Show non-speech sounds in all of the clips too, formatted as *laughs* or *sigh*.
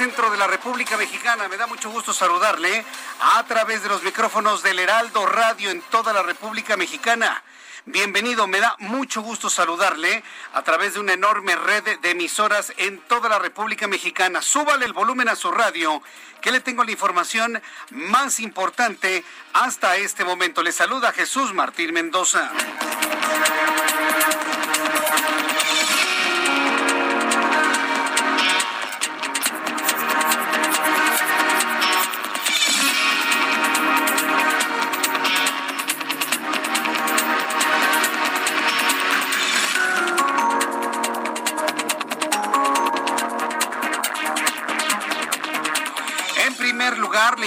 Centro de la República Mexicana. Me da mucho gusto saludarle a través de los micrófonos del Heraldo Radio en toda la República Mexicana. Bienvenido, me da mucho gusto saludarle a través de una enorme red de emisoras en toda la República Mexicana. Súbale el volumen a su radio, que le tengo la información más importante hasta este momento. Le saluda Jesús Martín Mendoza.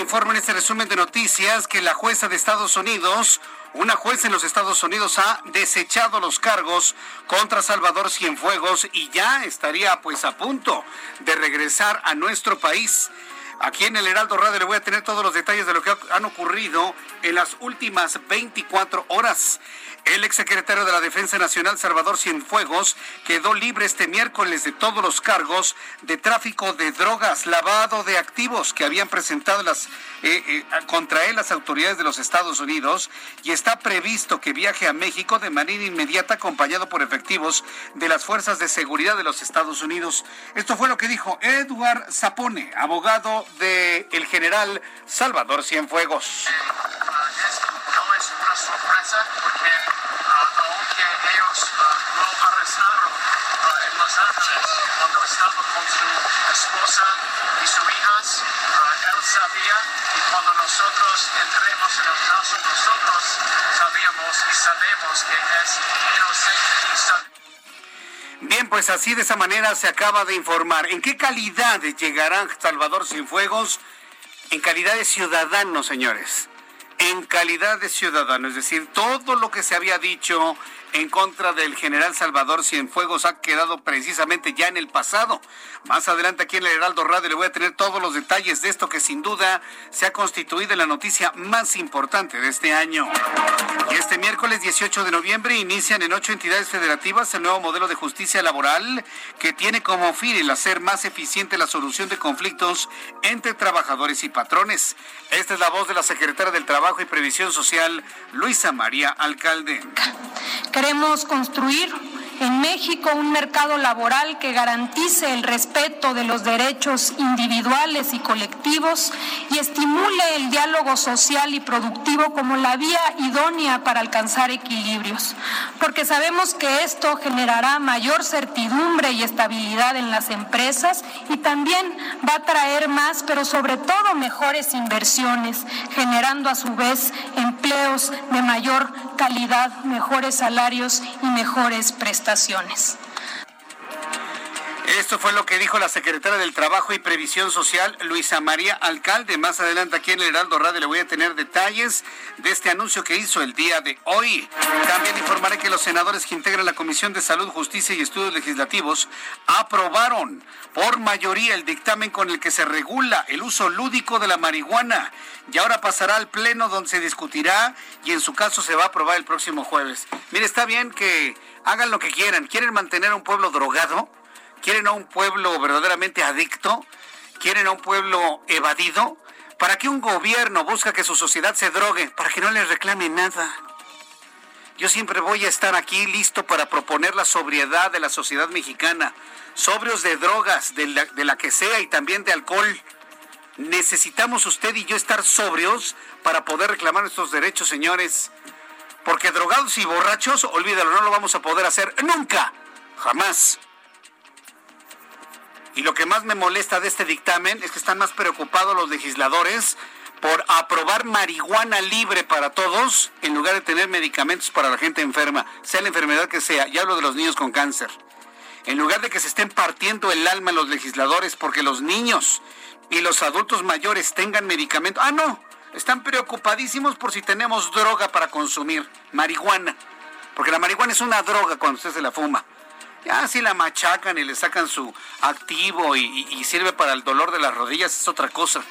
Informo en este resumen de noticias que la jueza de Estados Unidos, una jueza en los Estados Unidos, ha desechado los cargos contra Salvador Cienfuegos y ya estaría pues a punto de regresar a nuestro país. Aquí en el Heraldo Radio le voy a tener todos los detalles de lo que han ocurrido en las últimas 24 horas. El exsecretario de la Defensa Nacional, Salvador Cienfuegos, quedó libre este miércoles de todos los cargos de tráfico de drogas, lavado de activos que habían presentado eh, eh, contra él las autoridades de los Estados Unidos y está previsto que viaje a México de manera inmediata acompañado por efectivos de las fuerzas de seguridad de los Estados Unidos. Esto fue lo que dijo Edward Zapone, abogado del el general Salvador Cienfuegos. no es una sorpresa porque ah, aunque ellos ah, lo arrestaron ah, en Los Ángeles cuando estaba con su esposa y sus hijas, ah, él sabía y cuando nosotros entremos en el caso, nosotros sabíamos y sabemos que es inocente y Bien, pues así de esa manera se acaba de informar. ¿En qué calidad llegará Salvador Cienfuegos? En calidad de ciudadano, señores. En calidad de ciudadano. Es decir, todo lo que se había dicho en contra del general Salvador Cienfuegos ha quedado precisamente ya en el pasado. Más adelante aquí en el Heraldo Radio le voy a tener todos los detalles de esto que sin duda se ha constituido en la noticia más importante de este año. Y este miércoles 18 de noviembre inician en ocho entidades federativas el nuevo modelo de justicia laboral que tiene como fin el hacer más eficiente la solución de conflictos entre trabajadores y patrones. Esta es la voz de la secretaria del Trabajo y Previsión Social, Luisa María Alcalde. Queremos construir en México un mercado laboral que garantice el respeto de los derechos individuales y colectivos y estimule el diálogo social y productivo como la vía idónea para alcanzar equilibrios, porque sabemos que esto generará mayor certidumbre y estabilidad en las empresas y también va a traer más, pero sobre todo mejores inversiones, generando a su vez empleos de mayor calidad, mejores salarios y mejores prestaciones. Esto fue lo que dijo la secretaria del Trabajo y Previsión Social, Luisa María Alcalde. Más adelante aquí en el Heraldo Radio le voy a tener detalles de este anuncio que hizo el día de hoy. También informaré que los senadores que integran la Comisión de Salud, Justicia y Estudios Legislativos aprobaron por mayoría el dictamen con el que se regula el uso lúdico de la marihuana. Y ahora pasará al Pleno donde se discutirá y en su caso se va a aprobar el próximo jueves. Mire, está bien que hagan lo que quieran. ¿Quieren mantener a un pueblo drogado? ¿Quieren a un pueblo verdaderamente adicto? ¿Quieren a un pueblo evadido? ¿Para qué un gobierno busca que su sociedad se drogue? Para que no les reclame nada. Yo siempre voy a estar aquí listo para proponer la sobriedad de la sociedad mexicana. Sobrios de drogas, de la, de la que sea y también de alcohol. Necesitamos usted y yo estar sobrios para poder reclamar nuestros derechos, señores. Porque drogados y borrachos, olvídalo, no lo vamos a poder hacer nunca. Jamás. Y lo que más me molesta de este dictamen es que están más preocupados los legisladores por aprobar marihuana libre para todos en lugar de tener medicamentos para la gente enferma, sea la enfermedad que sea. Y hablo de los niños con cáncer. En lugar de que se estén partiendo el alma los legisladores porque los niños y los adultos mayores tengan medicamentos. Ah, no. Están preocupadísimos por si tenemos droga para consumir, marihuana. Porque la marihuana es una droga cuando usted se la fuma. Ya si la machacan y le sacan su activo y, sirve para el dolor de las rodillas es otra cosa.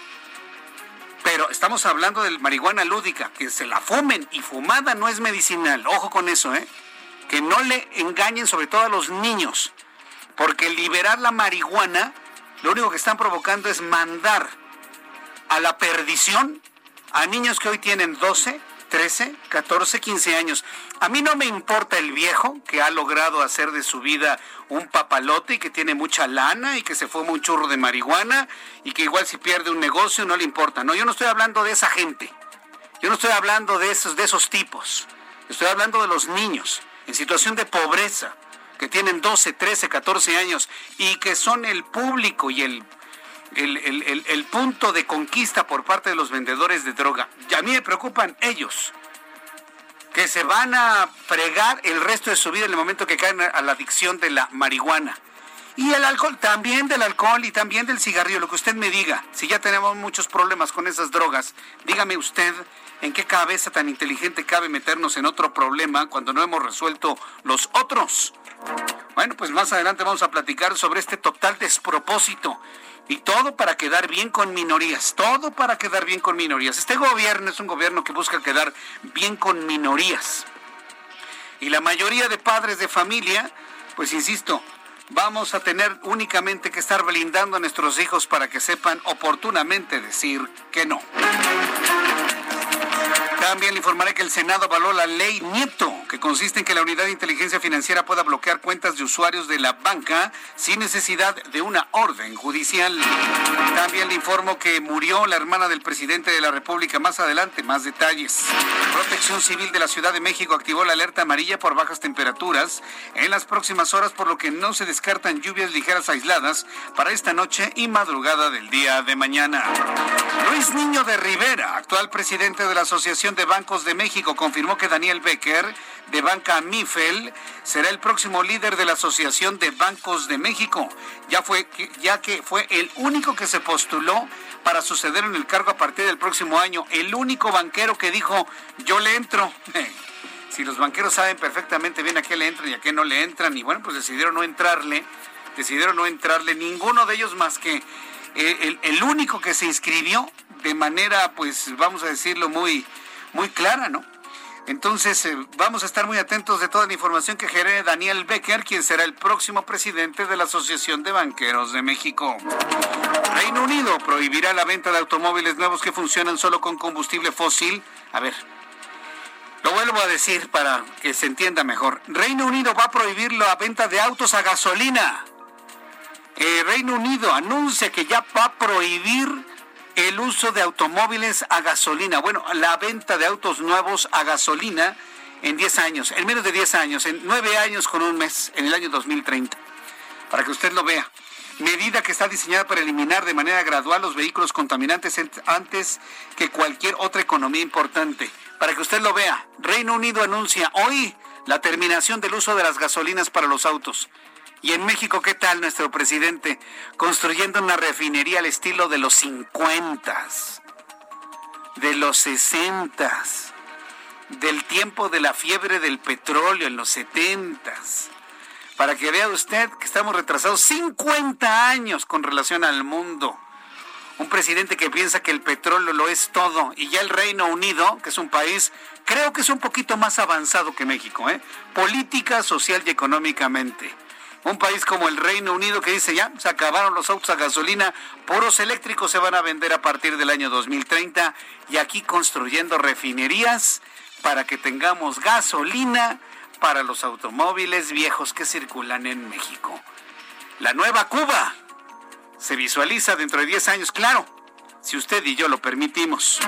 Pero estamos hablando de marihuana lúdica, que se la fumen y fumada no es medicinal. Ojo con eso, ¿eh? Que no le engañen sobre todo a los niños. Porque liberar la marihuana, lo único que están provocando es mandar a la perdición a niños que hoy tienen 12, 13, 14, 15 años. A mí no me importa el viejo que ha logrado hacer de su vida un papalote y que tiene mucha lana y que se fuma un churro de marihuana y que igual si pierde un negocio no le importa. No, yo no estoy hablando de esa gente. Yo no estoy hablando de esos, de esos tipos. Estoy hablando de los niños en situación de pobreza que tienen 12, 13, 14 años y que son el público y el el, el, el, punto de conquista por parte de los vendedores de droga. Y a mí me preocupan ellos, que se van a fregar el resto de su vida en el momento que caen a la adicción de la marihuana. Y el alcohol, también del alcohol y también del cigarrillo, lo que usted me diga. Si ya tenemos muchos problemas con esas drogas, dígame usted en qué cabeza tan inteligente cabe meternos en otro problema cuando no hemos resuelto los otros. Bueno, pues más adelante vamos a platicar sobre este total despropósito y todo para quedar bien con minorías, todo para quedar bien con minorías. Este gobierno es un gobierno que busca quedar bien con minorías. Y la mayoría de padres de familia, pues insisto, vamos a tener únicamente que estar blindando a nuestros hijos para que sepan oportunamente decir que no. También le informaré que el Senado avaló la ley Nieto, que consiste en que la unidad de inteligencia financiera pueda bloquear cuentas de usuarios de la banca sin necesidad de una orden judicial. También le informo que murió la hermana del presidente de la República. Más adelante, más detalles. Protección Civil de la Ciudad de México activó la alerta amarilla por bajas temperaturas en las próximas horas, por lo que no se descartan lluvias ligeras aisladas para esta noche y madrugada del día de mañana. Luis Niño de Rivera, actual presidente de la Asociación de Bancos de México confirmó que Daniel Becker, de Banca Mifel, será el próximo líder de la Asociación de Bancos de México, ya, fue, ya que fue el único que se postuló para suceder en el cargo a partir del próximo año, el único banquero que dijo, yo le entro. *laughs* si los banqueros saben perfectamente bien a qué le entran y a qué no le entran, y bueno, pues decidieron no entrarle, decidieron no entrarle, ninguno de ellos más que eh, el, el único que se inscribió de manera, pues vamos a decirlo, muy muy clara, ¿no? Entonces, eh, vamos a estar muy atentos de toda la información que genere Daniel Becker, quien será el próximo presidente de la Asociación de Banqueros de México. Reino Unido prohibirá la venta de automóviles nuevos que funcionan solo con combustible fósil. A ver, lo vuelvo a decir para que se entienda mejor. Reino Unido va a prohibir la venta de autos a gasolina. Eh, Reino Unido anuncia que ya va a prohibir el uso de automóviles a gasolina. Bueno, la venta de autos nuevos a gasolina en 10 años, en menos de 10 años, en 9 años con un mes, en el año 2030. Para que usted lo vea. Medida que está diseñada para eliminar de manera gradual los vehículos contaminantes antes que cualquier otra economía importante. Para que usted lo vea, Reino Unido anuncia hoy la terminación del uso de las gasolinas para los autos. Y en México, ¿qué tal nuestro presidente? Construyendo una refinería al estilo de los 50, de los 60, del tiempo de la fiebre del petróleo en los 70. Para que vea usted que estamos retrasados 50 años con relación al mundo. Un presidente que piensa que el petróleo lo es todo y ya el Reino Unido, que es un país, creo que es un poquito más avanzado que México, ¿eh? política, social y económicamente un país como el Reino Unido que dice ya, se acabaron los autos a gasolina, puros eléctricos se van a vender a partir del año 2030 y aquí construyendo refinerías para que tengamos gasolina para los automóviles viejos que circulan en México. La nueva Cuba se visualiza dentro de 10 años, claro, si usted y yo lo permitimos.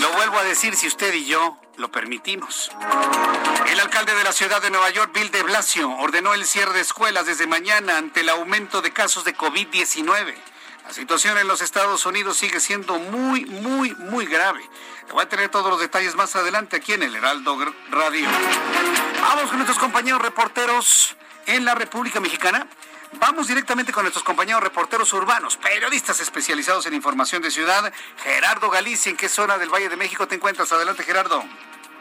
Lo vuelvo a decir si usted y yo lo permitimos. El alcalde de la ciudad de Nueva York, Bill de Blasio, ordenó el cierre de escuelas desde mañana ante el aumento de casos de COVID-19. La situación en los Estados Unidos sigue siendo muy, muy, muy grave. voy a tener todos los detalles más adelante aquí en el Heraldo Radio. Vamos con nuestros compañeros reporteros en la República Mexicana. Vamos directamente con nuestros compañeros reporteros urbanos, periodistas especializados en información de ciudad. Gerardo Galicia, ¿en qué zona del Valle de México te encuentras? Adelante, Gerardo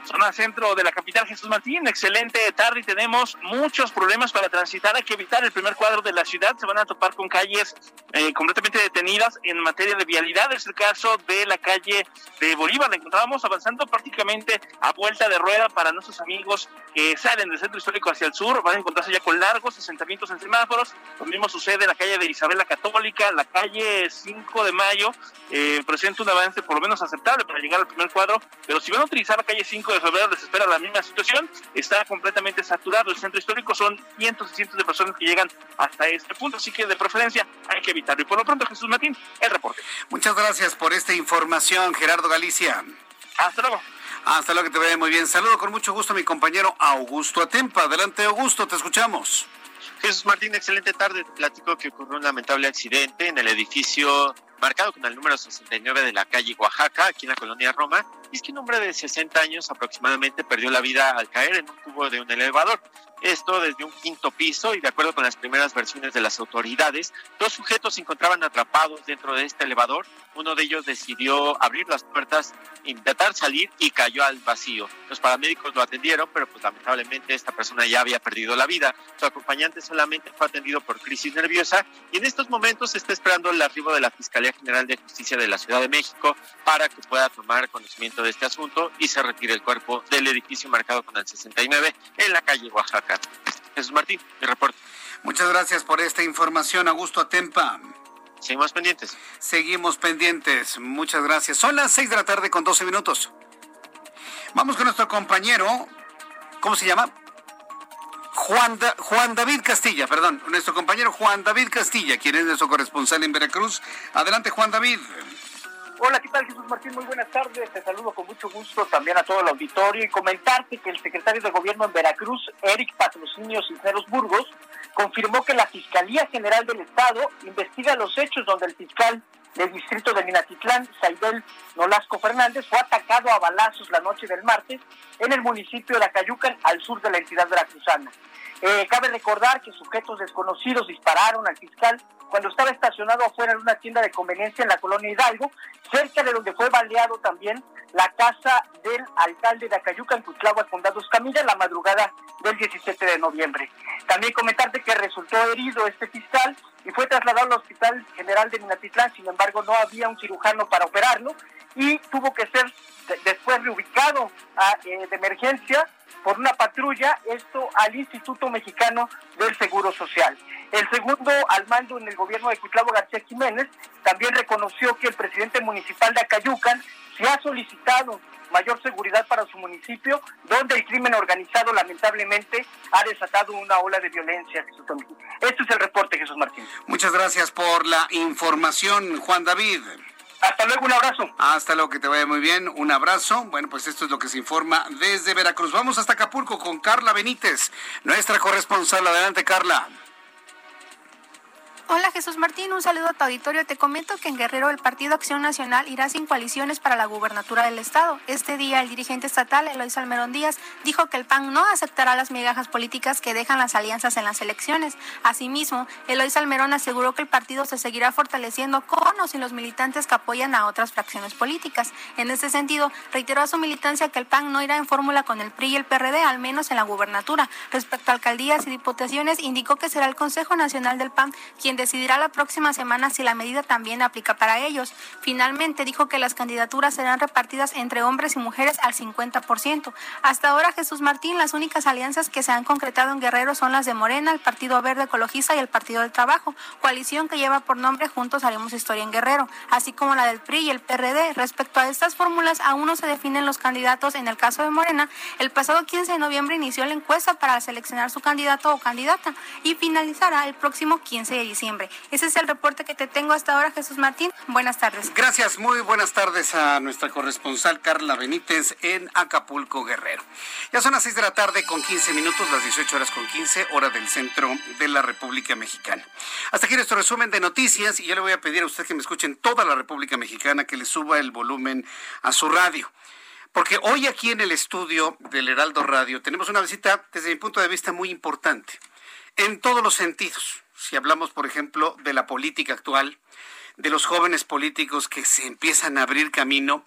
zona centro de la capital Jesús Martín. Excelente tarde tenemos muchos problemas para transitar. Hay que evitar el primer cuadro de la ciudad. Se van a topar con calles eh, completamente detenidas en materia de vialidad. Es el caso de la calle de Bolívar. La encontrábamos avanzando prácticamente a vuelta de rueda para nuestros amigos que salen del centro histórico hacia el sur. Van a encontrarse ya con largos asentamientos en semáforos. Lo mismo sucede en la calle de Isabel la Católica, la calle 5 de mayo. Eh, presenta un avance por lo menos aceptable para llegar al primer cuadro. Pero si van a utilizar la calle 5 de febrero les espera la misma situación. Está completamente saturado el centro histórico. Son cientos y cientos de personas que llegan hasta este punto. Así que de preferencia hay que evitarlo. Y por lo pronto, Jesús Martín, el reporte. Muchas gracias por esta información, Gerardo Galicia. Hasta luego. Hasta luego, que te vaya muy bien. Saludo con mucho gusto a mi compañero Augusto Atempa. Adelante, Augusto, te escuchamos. Jesús Martín, excelente tarde. Te platico que ocurrió un lamentable accidente en el edificio marcado con el número 69 de la calle Oaxaca, aquí en la colonia Roma, y es que un hombre de 60 años aproximadamente perdió la vida al caer en un tubo de un elevador. Esto desde un quinto piso y de acuerdo con las primeras versiones de las autoridades, dos sujetos se encontraban atrapados dentro de este elevador. Uno de ellos decidió abrir las puertas, intentar salir y cayó al vacío. Los paramédicos lo atendieron, pero pues lamentablemente esta persona ya había perdido la vida. Su acompañante solamente fue atendido por crisis nerviosa y en estos momentos se está esperando el arribo de la Fiscalía General de Justicia de la Ciudad de México para que pueda tomar conocimiento de este asunto y se retire el cuerpo del edificio marcado con el 69 en la calle Oaxaca. Jesús Martín, mi reporte. Muchas gracias por esta información, Augusto Atempa. Seguimos pendientes. Seguimos pendientes. Muchas gracias. Son las 6 de la tarde con 12 minutos. Vamos con nuestro compañero. ¿Cómo se llama? Juan, David Castilla, perdón. Nuestro compañero Juan David Castilla, quien es nuestro corresponsal en Veracruz. Adelante, Juan David. Hola, ¿qué tal Jesús Martín? Muy buenas tardes. Te saludo con mucho gusto también a todo el auditorio y comentarte que el secretario de Gobierno en Veracruz, Eric Patrocinio Cisneros Burgos, confirmó que la Fiscalía General del Estado investiga los hechos donde el fiscal del distrito de Minatitlán, Saidel Nolasco Fernández, fue atacado a balazos la noche del martes en el municipio de La Cayucan, al sur de la entidad veracruzana. Eh, cabe recordar que sujetos desconocidos dispararon al fiscal cuando estaba estacionado afuera de una tienda de conveniencia en la colonia Hidalgo, cerca de donde fue baleado también la casa del alcalde de Acayuca, en Cutlagua, Condado Escamilla, la madrugada del 17 de noviembre. También comentarte que resultó herido este fiscal y fue trasladado al Hospital General de Minatitlán, sin embargo no había un cirujano para operarlo y tuvo que ser después reubicado a, eh, de emergencia por una patrulla, esto al Instituto Mexicano del Seguro Social. El segundo al mando en el gobierno de Cuitlavo García Jiménez también reconoció que el presidente municipal de Acayucan se ha solicitado mayor seguridad para su municipio, donde el crimen organizado lamentablemente ha desatado una ola de violencia. Este es el reporte, Jesús Martín. Muchas gracias por la información, Juan David. Hasta luego, un abrazo. Hasta luego, que te vaya muy bien. Un abrazo. Bueno, pues esto es lo que se informa desde Veracruz. Vamos hasta Acapulco con Carla Benítez, nuestra corresponsal. Adelante, Carla. Hola Jesús Martín, un saludo a tu auditorio. Te comento que en Guerrero el Partido Acción Nacional irá sin coaliciones para la gubernatura del Estado. Este día el dirigente estatal, Eloy Salmerón Díaz, dijo que el PAN no aceptará las migajas políticas que dejan las alianzas en las elecciones. Asimismo, Eloy Salmerón aseguró que el partido se seguirá fortaleciendo con o sin los militantes que apoyan a otras fracciones políticas. En este sentido, reiteró a su militancia que el PAN no irá en fórmula con el PRI y el PRD, al menos en la gubernatura. Respecto a alcaldías y diputaciones, indicó que será el Consejo Nacional del PAN quien decidirá la próxima semana si la medida también aplica para ellos. Finalmente dijo que las candidaturas serán repartidas entre hombres y mujeres al 50%. Hasta ahora, Jesús Martín, las únicas alianzas que se han concretado en Guerrero son las de Morena, el Partido Verde Ecologista y el Partido del Trabajo, coalición que lleva por nombre Juntos Haremos Historia en Guerrero, así como la del PRI y el PRD. Respecto a estas fórmulas, aún no se definen los candidatos. En el caso de Morena, el pasado 15 de noviembre inició la encuesta para seleccionar su candidato o candidata y finalizará el próximo 15 de diciembre. Ese es el reporte que te tengo hasta ahora, Jesús Martín. Buenas tardes. Gracias, muy buenas tardes a nuestra corresponsal Carla Benítez en Acapulco, Guerrero. Ya son las 6 de la tarde con 15 minutos, las 18 horas con 15, hora del centro de la República Mexicana. Hasta aquí nuestro resumen de noticias y yo le voy a pedir a usted que me escuche en toda la República Mexicana que le suba el volumen a su radio. Porque hoy aquí en el estudio del Heraldo Radio tenemos una visita, desde mi punto de vista, muy importante, en todos los sentidos si hablamos, por ejemplo, de la política actual, de los jóvenes políticos que se empiezan a abrir camino.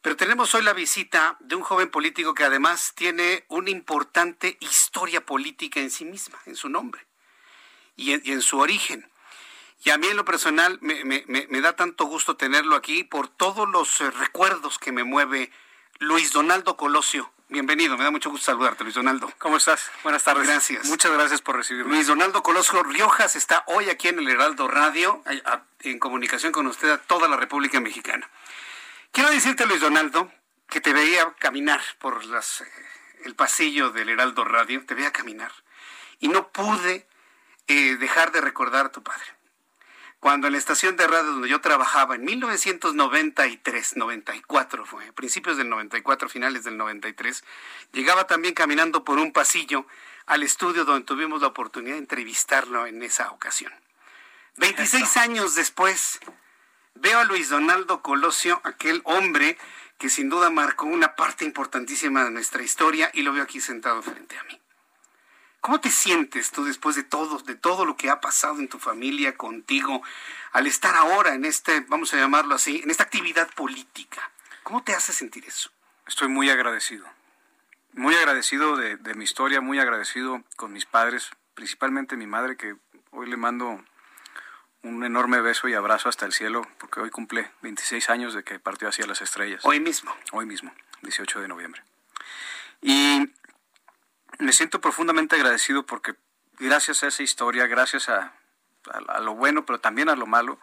Pero tenemos hoy la visita de un joven político que además tiene una importante historia política en sí misma, en su nombre y en, su origen. Y a mí en lo personal me, me, da tanto gusto tenerlo aquí por todos los eh, recuerdos que me mueve Luis Donaldo Colosio, Bienvenido, me da mucho gusto saludarte, Luis Donaldo. ¿Cómo estás? Buenas tardes. Gracias. Muchas gracias por recibirme. Luis Donaldo Colosio Riojas está hoy aquí en el Heraldo Radio, en comunicación con usted a toda la República Mexicana. Quiero decirte, Luis Donaldo, que te veía caminar por las, eh, el pasillo del Heraldo Radio, te veía caminar, y no pude eh, dejar de recordar a tu padre cuando en la estación de radio donde yo trabajaba en 1993, 94 fue, principios del 94, finales del 93, llegaba también caminando por un pasillo al estudio donde tuvimos la oportunidad de entrevistarlo en esa ocasión. 26 años después, veo a Luis Donaldo Colosio, aquel hombre que sin duda marcó una parte importantísima de nuestra historia y lo veo aquí sentado frente a mí. ¿Cómo te sientes tú después de todo, de todo lo que ha pasado en tu familia, contigo, al estar ahora en este, vamos a llamarlo así, en esta actividad política? ¿Cómo te hace sentir eso? Estoy muy agradecido. Muy agradecido de, mi historia, muy agradecido con mis padres, principalmente mi madre, que hoy le mando un enorme beso y abrazo hasta el cielo, porque hoy cumple 26 años de que partió hacia las estrellas. Hoy mismo. Hoy mismo, 18 de noviembre. Y me siento profundamente agradecido porque gracias a esa historia, gracias a, lo bueno, pero también a lo malo,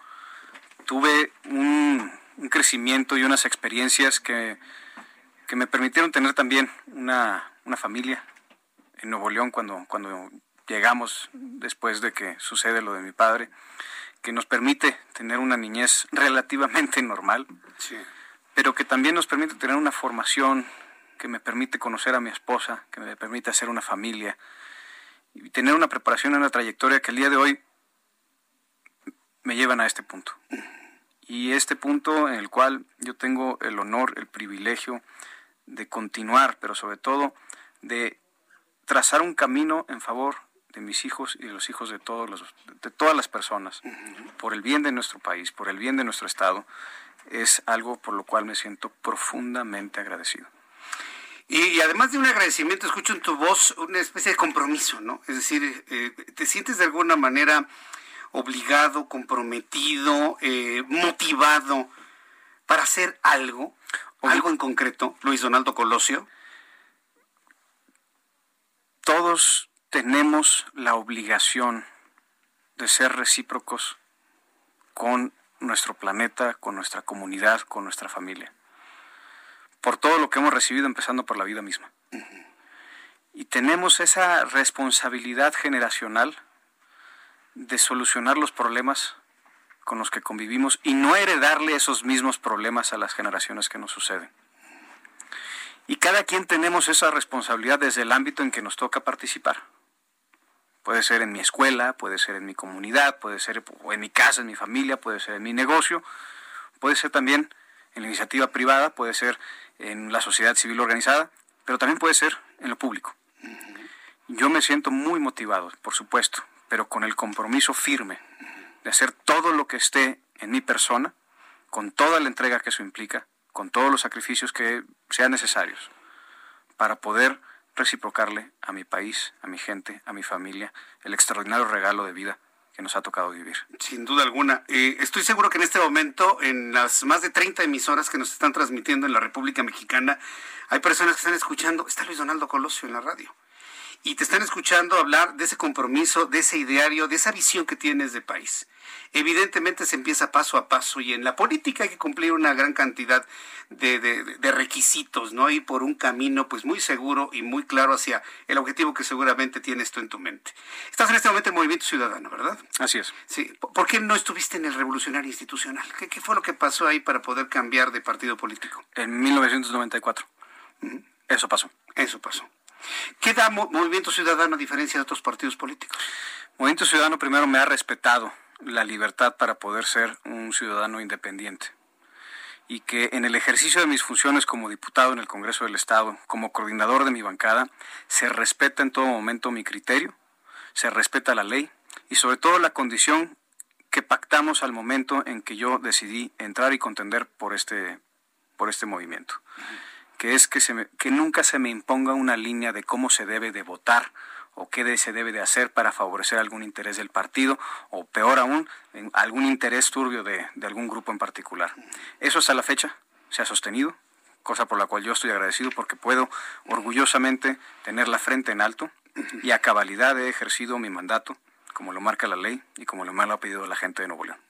tuve un, crecimiento y unas experiencias que, me permitieron tener también una, familia en Nuevo León cuando, cuando llegamos después de que sucede lo de mi padre, que nos permite tener una niñez *laughs* relativamente normal, pero que también nos permite tener una formación que me permite conocer a mi esposa, que me permite hacer una familia y tener una preparación en una trayectoria que el día de hoy me llevan a este punto. Y este punto en el cual yo tengo el honor, el privilegio de continuar, pero sobre todo de trazar un camino en favor de mis hijos y de los hijos de, todos los, de todas las personas, por el bien de nuestro país, por el bien de nuestro Estado, es algo por lo cual me siento profundamente agradecido. Y, además de un agradecimiento, escucho en tu voz una especie de compromiso, ¿no? Es decir, eh, te sientes de alguna manera obligado, comprometido, eh, motivado para hacer algo, algo en concreto, Luis Donaldo Colosio. Todos tenemos la obligación de ser recíprocos con nuestro planeta, con nuestra comunidad, con nuestra familia por todo lo que hemos recibido, empezando por la vida misma. Y tenemos esa responsabilidad generacional de solucionar los problemas con los que convivimos y no heredarle esos mismos problemas a las generaciones que nos suceden. Y cada quien tenemos esa responsabilidad desde el ámbito en que nos toca participar. Puede ser en mi escuela, puede ser en mi comunidad, puede ser en mi casa, en mi familia, puede ser en mi negocio, puede ser también en la iniciativa privada, puede ser en la sociedad civil organizada, pero también puede ser en lo público. Yo me siento muy motivado, por supuesto, pero con el compromiso firme de hacer todo lo que esté en mi persona, con toda la entrega que eso implica, con todos los sacrificios que sean necesarios, para poder reciprocarle a mi país, a mi gente, a mi familia, el extraordinario regalo de vida que nos ha tocado vivir. Sin duda alguna. Eh, estoy seguro que en este momento, en las más de 30 emisoras que nos están transmitiendo en la República Mexicana, hay personas que están escuchando, está Luis Donaldo Colosio en la radio y te están escuchando hablar de ese compromiso, de ese ideario, de esa visión que tienes de país. Evidentemente se empieza paso a paso y en la política hay que cumplir una gran cantidad de, de, requisitos, ¿no? Y por un camino pues muy seguro y muy claro hacia el objetivo que seguramente tienes tú en tu mente. Estás en este momento en Movimiento Ciudadano, ¿verdad? Así es. Sí. ¿Por qué no estuviste en el Revolucionario Institucional? ¿Qué, qué fue lo que pasó ahí para poder cambiar de partido político? En 1994. Eso pasó. Eso pasó. ¿Qué da Movimiento Ciudadano a diferencia de otros partidos políticos? Movimiento Ciudadano primero me ha respetado la libertad para poder ser un ciudadano independiente. Y que en el ejercicio de mis funciones como diputado en el Congreso del Estado, como coordinador de mi bancada, se respeta en todo momento mi criterio, se respeta la ley y sobre todo la condición que pactamos al momento en que yo decidí entrar y contender por este, por este movimiento que es que, se que nunca se me imponga una línea de cómo se debe de votar o qué se debe de hacer para favorecer algún interés del partido o peor aún, algún interés turbio de, de algún grupo en particular. Eso hasta la fecha se ha sostenido, cosa por la cual yo estoy agradecido porque puedo orgullosamente tener la frente en alto y a cabalidad he ejercido mi mandato como lo marca la ley y como lo me lo ha pedido la gente de Nuevo León.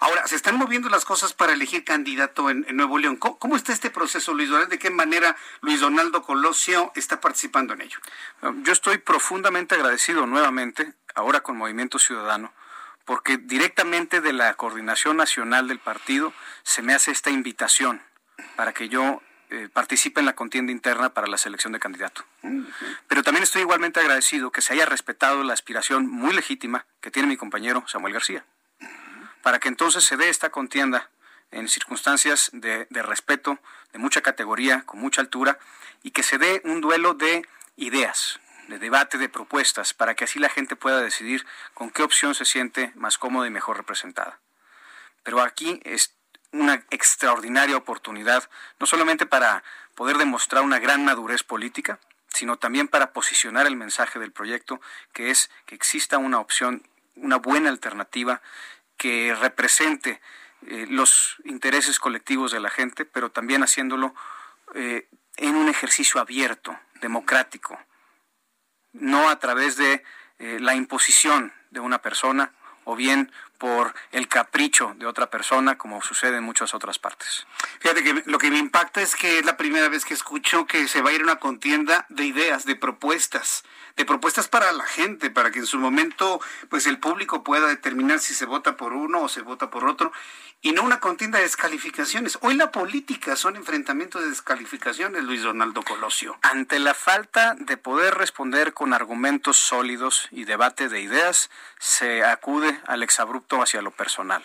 Ahora, se están moviendo las cosas para elegir candidato en, Nuevo León. ¿Cómo, está este proceso, Luis Donaldo? ¿De qué manera Luis Donaldo Colosio está participando en ello? Yo estoy profundamente agradecido nuevamente, ahora con Movimiento Ciudadano, porque directamente de la coordinación nacional del partido se me hace esta invitación para que yo eh, participe en la contienda interna para la selección de candidato. Pero también estoy igualmente agradecido que se haya respetado la aspiración muy legítima que tiene mi compañero Samuel García para que entonces se dé esta contienda en circunstancias de, respeto, de mucha categoría, con mucha altura, y que se dé un duelo de ideas, de debate, de propuestas, para que así la gente pueda decidir con qué opción se siente más cómoda y mejor representada. Pero aquí es una extraordinaria oportunidad, no solamente para poder demostrar una gran madurez política, sino también para posicionar el mensaje del proyecto, que es que exista una opción, una buena alternativa que represente eh, los intereses colectivos de la gente, pero también haciéndolo eh, en un ejercicio abierto, democrático, no a través de eh, la imposición de una persona o bien por el capricho de otra persona, como sucede en muchas otras partes. Fíjate que lo que me impacta es que es la primera vez que escucho que se va a ir una contienda de ideas, de propuestas de propuestas para la gente, para que en su momento pues el público pueda determinar si se vota por uno o se vota por otro y no una contienda de descalificaciones. Hoy la política son enfrentamientos de descalificaciones, Luis Donaldo Colosio. Ante la falta de poder responder con argumentos sólidos y debate de ideas, se acude al exabrupto hacia lo personal.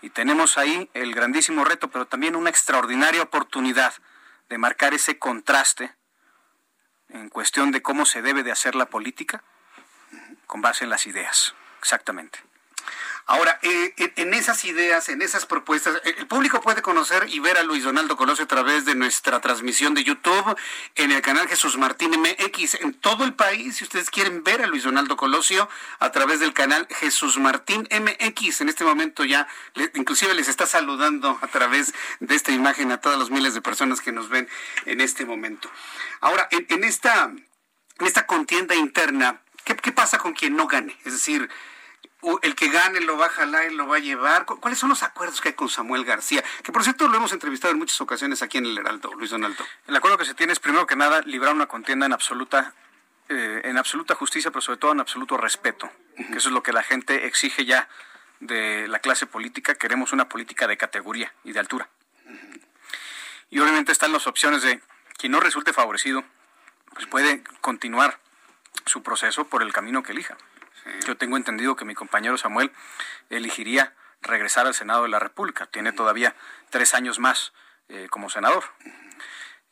Y tenemos ahí el grandísimo reto, pero también una extraordinaria oportunidad de marcar ese contraste en cuestión de cómo se debe de hacer la política con base en las ideas, exactamente. Ahora, eh, en esas ideas, en esas propuestas, el público puede conocer y ver a Luis Donaldo Colosio a través de nuestra transmisión de YouTube en el canal Jesús Martín MX en todo el país. Si ustedes quieren ver a Luis Donaldo Colosio a través del canal Jesús Martín MX, en este momento ya, inclusive les está saludando a través de esta imagen a todas las miles de personas que nos ven en este momento. Ahora, en, esta, en esta contienda interna, ¿qué, ¿qué pasa con quien no gane? Es decir, el que gane lo va a jalar y lo va a llevar. ¿Cuáles son los acuerdos que hay con Samuel García? Que por cierto lo hemos entrevistado en muchas ocasiones aquí en el Heraldo, Luis Donaldo. El acuerdo que se tiene es primero que nada librar una contienda en absoluta eh, en absoluta justicia, pero sobre todo en absoluto respeto, que eso es lo que la gente exige ya de la clase política. Queremos una política de categoría y de altura. Y obviamente están las opciones de quien no resulte favorecido, pues puede continuar su proceso por el camino que elija Yo tengo entendido que mi compañero Samuel elegiría regresar al Senado de la República. Tiene todavía tres años más eh, como senador.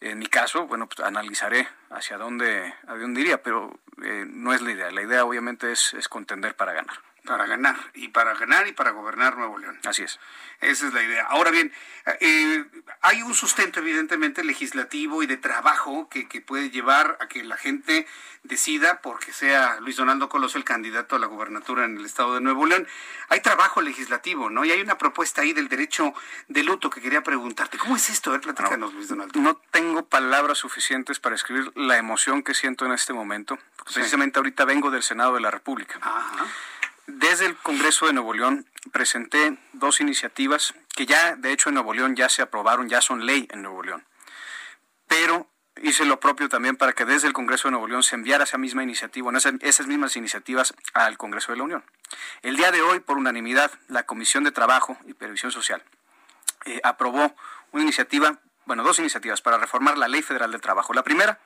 En mi caso, bueno, pues analizaré hacia dónde, a dónde iría, pero eh, no es la idea. La idea obviamente es, es contender para ganar. Para ganar, y para ganar y para gobernar Nuevo León. Así es. Esa es la idea. Ahora bien, eh, hay un sustento evidentemente legislativo y de trabajo que, que, puede llevar a que la gente decida porque sea Luis Donaldo Coloso el candidato a la gubernatura en el estado de Nuevo León. Hay trabajo legislativo, ¿no? Y hay una propuesta ahí del derecho de luto que quería preguntarte. ¿Cómo es esto? A ver, platícanos, no, Luis Donaldo. No tengo palabras suficientes para escribir la emoción que siento en este momento. Porque sí. Precisamente ahorita vengo del Senado de la República. Ajá. Desde el Congreso de Nuevo León presenté dos iniciativas que ya, de hecho, en Nuevo León ya se aprobaron, ya son ley en Nuevo León. Pero hice lo propio también para que desde el Congreso de Nuevo León se enviara esa misma iniciativa, esas, mismas iniciativas al Congreso de la Unión. El día de hoy, por unanimidad, la Comisión de Trabajo y Previsión Social eh, aprobó una iniciativa, bueno, dos iniciativas para reformar la Ley Federal del Trabajo. La primera,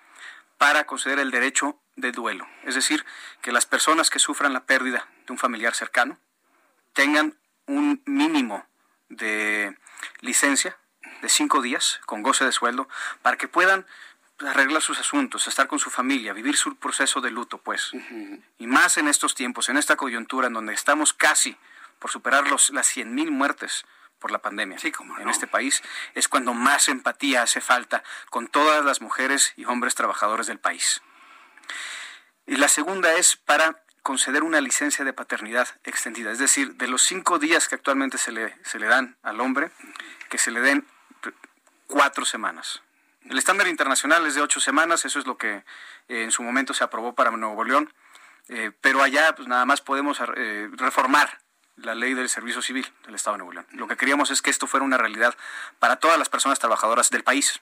para conceder el derecho de duelo, es decir, que las personas que sufran la pérdida de un familiar cercano tengan un mínimo de licencia de cinco días con goce de sueldo para que puedan arreglar sus asuntos, estar con su familia, vivir su proceso de luto, pues. Uh -huh. Y más en estos tiempos, en esta coyuntura en donde estamos casi por superar los, las 100 mil muertes por la pandemia sí, no. en este país, es cuando más empatía hace falta con todas las mujeres y hombres trabajadores del país. Y la segunda es para conceder una licencia de paternidad extendida, es decir, de los cinco días que actualmente se le, se le dan al hombre, que se le den cuatro semanas. El estándar internacional es de ocho semanas, eso es lo que eh, en su momento se aprobó para Nuevo León, eh, pero allá pues nada más podemos eh, reformar la ley del servicio civil del Estado de Nuevo León. Lo que queríamos es que esto fuera una realidad para todas las personas trabajadoras del país.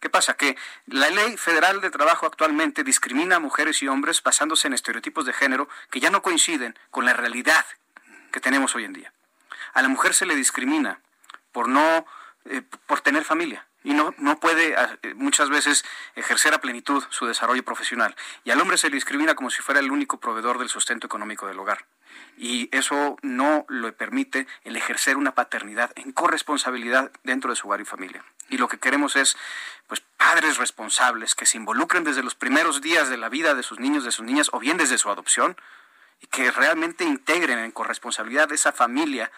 ¿Qué pasa? Que la ley federal de trabajo actualmente discrimina a mujeres y hombres basándose en estereotipos de género que ya no coinciden con la realidad que tenemos hoy en día. A la mujer se le discrimina por no eh, por tener familia y no, no puede eh, muchas veces ejercer a plenitud su desarrollo profesional. Y al hombre se le discrimina como si fuera el único proveedor del sustento económico del hogar. Y eso no le permite el ejercer una paternidad en corresponsabilidad dentro de su hogar y familia. Y lo que queremos es pues padres responsables que se involucren desde los primeros días de la vida de sus niños, de sus niñas, o bien desde su adopción, y que realmente integren en corresponsabilidad esa familia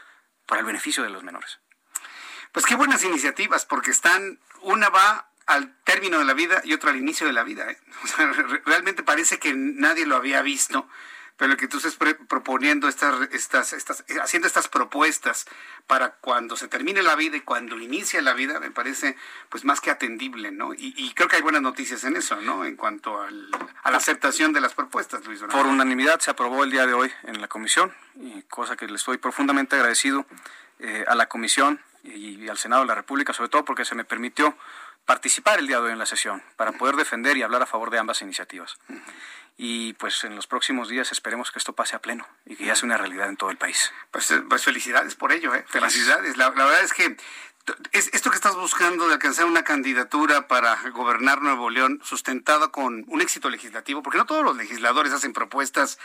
para el beneficio de los menores. Pues qué buenas iniciativas, porque están, una va al término de la vida y otra al inicio de la vida. ¿eh? *laughs* Realmente parece que nadie lo había visto, pero que tú estés proponiendo estas, estas, estas, haciendo estas propuestas para cuando se termine la vida y cuando inicia la vida, me parece pues más que atendible, ¿no? Y, y creo que hay buenas noticias en eso, ¿no? En cuanto al, a la aceptación de las propuestas, Luis. Por unanimidad se aprobó el día de hoy en la comisión, y cosa que le estoy profundamente agradecido eh, a la comisión y al Senado de la República, sobre todo porque se me permitió participar el día de hoy en la sesión para poder defender y hablar a favor de ambas iniciativas. Y pues en los próximos días esperemos que esto pase a pleno y que ya sea una realidad en todo el país. Pues, pues felicidades por ello, ¿eh? Felicidades. La, la, verdad es que es esto que estás buscando de alcanzar una candidatura para gobernar Nuevo León sustentado con un éxito legislativo, porque no todos los legisladores hacen propuestas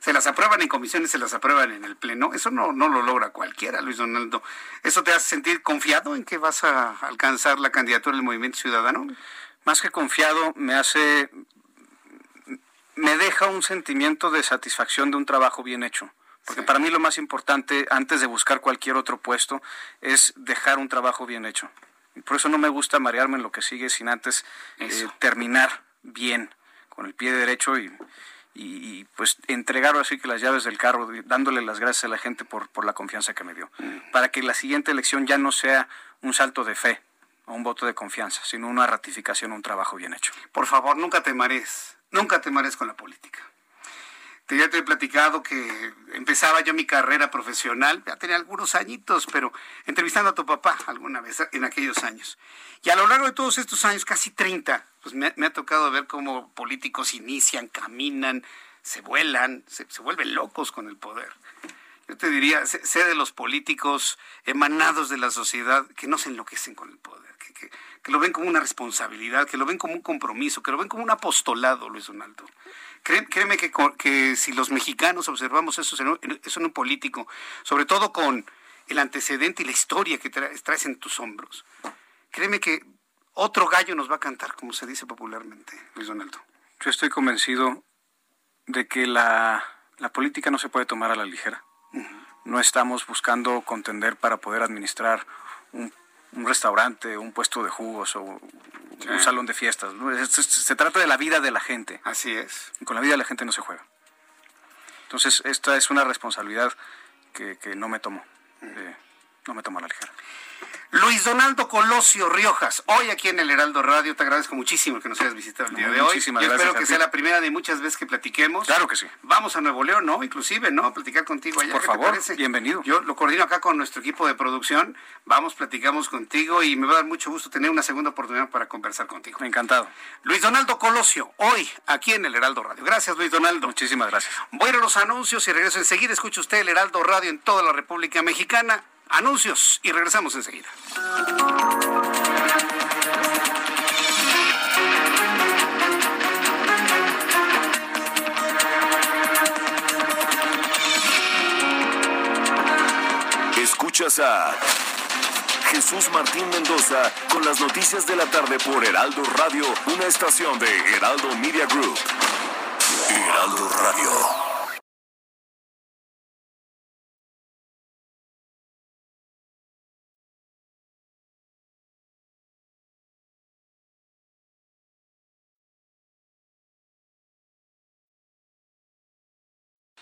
se las aprueban en comisiones, se las aprueban en el Pleno. Eso no, no lo logra cualquiera, Luis Donaldo. ¿Eso te hace sentir confiado en que vas a alcanzar la candidatura del Movimiento Ciudadano? Más que confiado, me hace. me deja un sentimiento de satisfacción de un trabajo bien hecho. Porque sí. para mí lo más importante, antes de buscar cualquier otro puesto, es dejar un trabajo bien hecho. Y por eso no me gusta marearme en lo que sigue sin antes eh, terminar bien, con el pie derecho y, y, y, pues entregar así que las llaves del carro, dándole las gracias a la gente por, por la confianza que me dio, mm. para que la siguiente elección ya no sea un salto de fe o un voto de confianza, sino una ratificación, un trabajo bien hecho. Por favor, nunca te marees, nunca te marees con la política. Te, ya te he platicado que empezaba yo mi carrera profesional, ya tenía algunos añitos, pero entrevistando a tu papá alguna vez en aquellos años. Y a lo largo de todos estos años, casi 30, pues me, me ha tocado ver cómo políticos inician, caminan, se vuelan, se, se, vuelven locos con el poder. Yo te diría, sé, de los políticos emanados de la sociedad que no se enloquecen con el poder, que, lo ven como una responsabilidad, que lo ven como un compromiso, que lo ven como un apostolado, Luis Donaldo. Cré- Créeme que, si los mexicanos observamos eso en, eso en un político, sobre todo con el antecedente y la historia que tra- traes en tus hombros, créeme que otro gallo nos va a cantar, como se dice popularmente, Luis Donaldo. Yo estoy convencido de que la política no se puede tomar a la ligera. No estamos buscando contender para poder administrar un, un restaurante, un puesto de jugos o un salón de fiestas. se trata de la vida de la gente. Así es. Y con la vida de la gente no se juega. Entonces, esta es una responsabilidad que, que no me tomo. eh, no me tomo a la ligera. Luis Donaldo Colosio Riojas, hoy aquí en el Heraldo Radio, te agradezco muchísimo que nos hayas visitado el día de hoy. Muchísimas Yo gracias espero que sea la primera de muchas veces que platiquemos. Claro que sí. Vamos a Nuevo León, ¿no? Inclusive, ¿no? A platicar contigo allá. Por ¿qué te favor, parece? bienvenido. Yo lo coordino acá con nuestro equipo de producción. Vamos, platicamos contigo y me va a dar mucho gusto tener una segunda oportunidad para conversar contigo. Encantado. Luis Donaldo Colosio, hoy aquí en el Heraldo Radio. Gracias, Luis Donaldo. Muchísimas gracias. Voy a ir a los anuncios y regreso enseguida. Escucha usted el Heraldo Radio en toda la República Mexicana. Anuncios y regresamos enseguida. Escuchas a Jesús Martín Mendoza con las noticias de la tarde por Heraldo Radio, una estación de Heraldo Media Group. Heraldo Radio.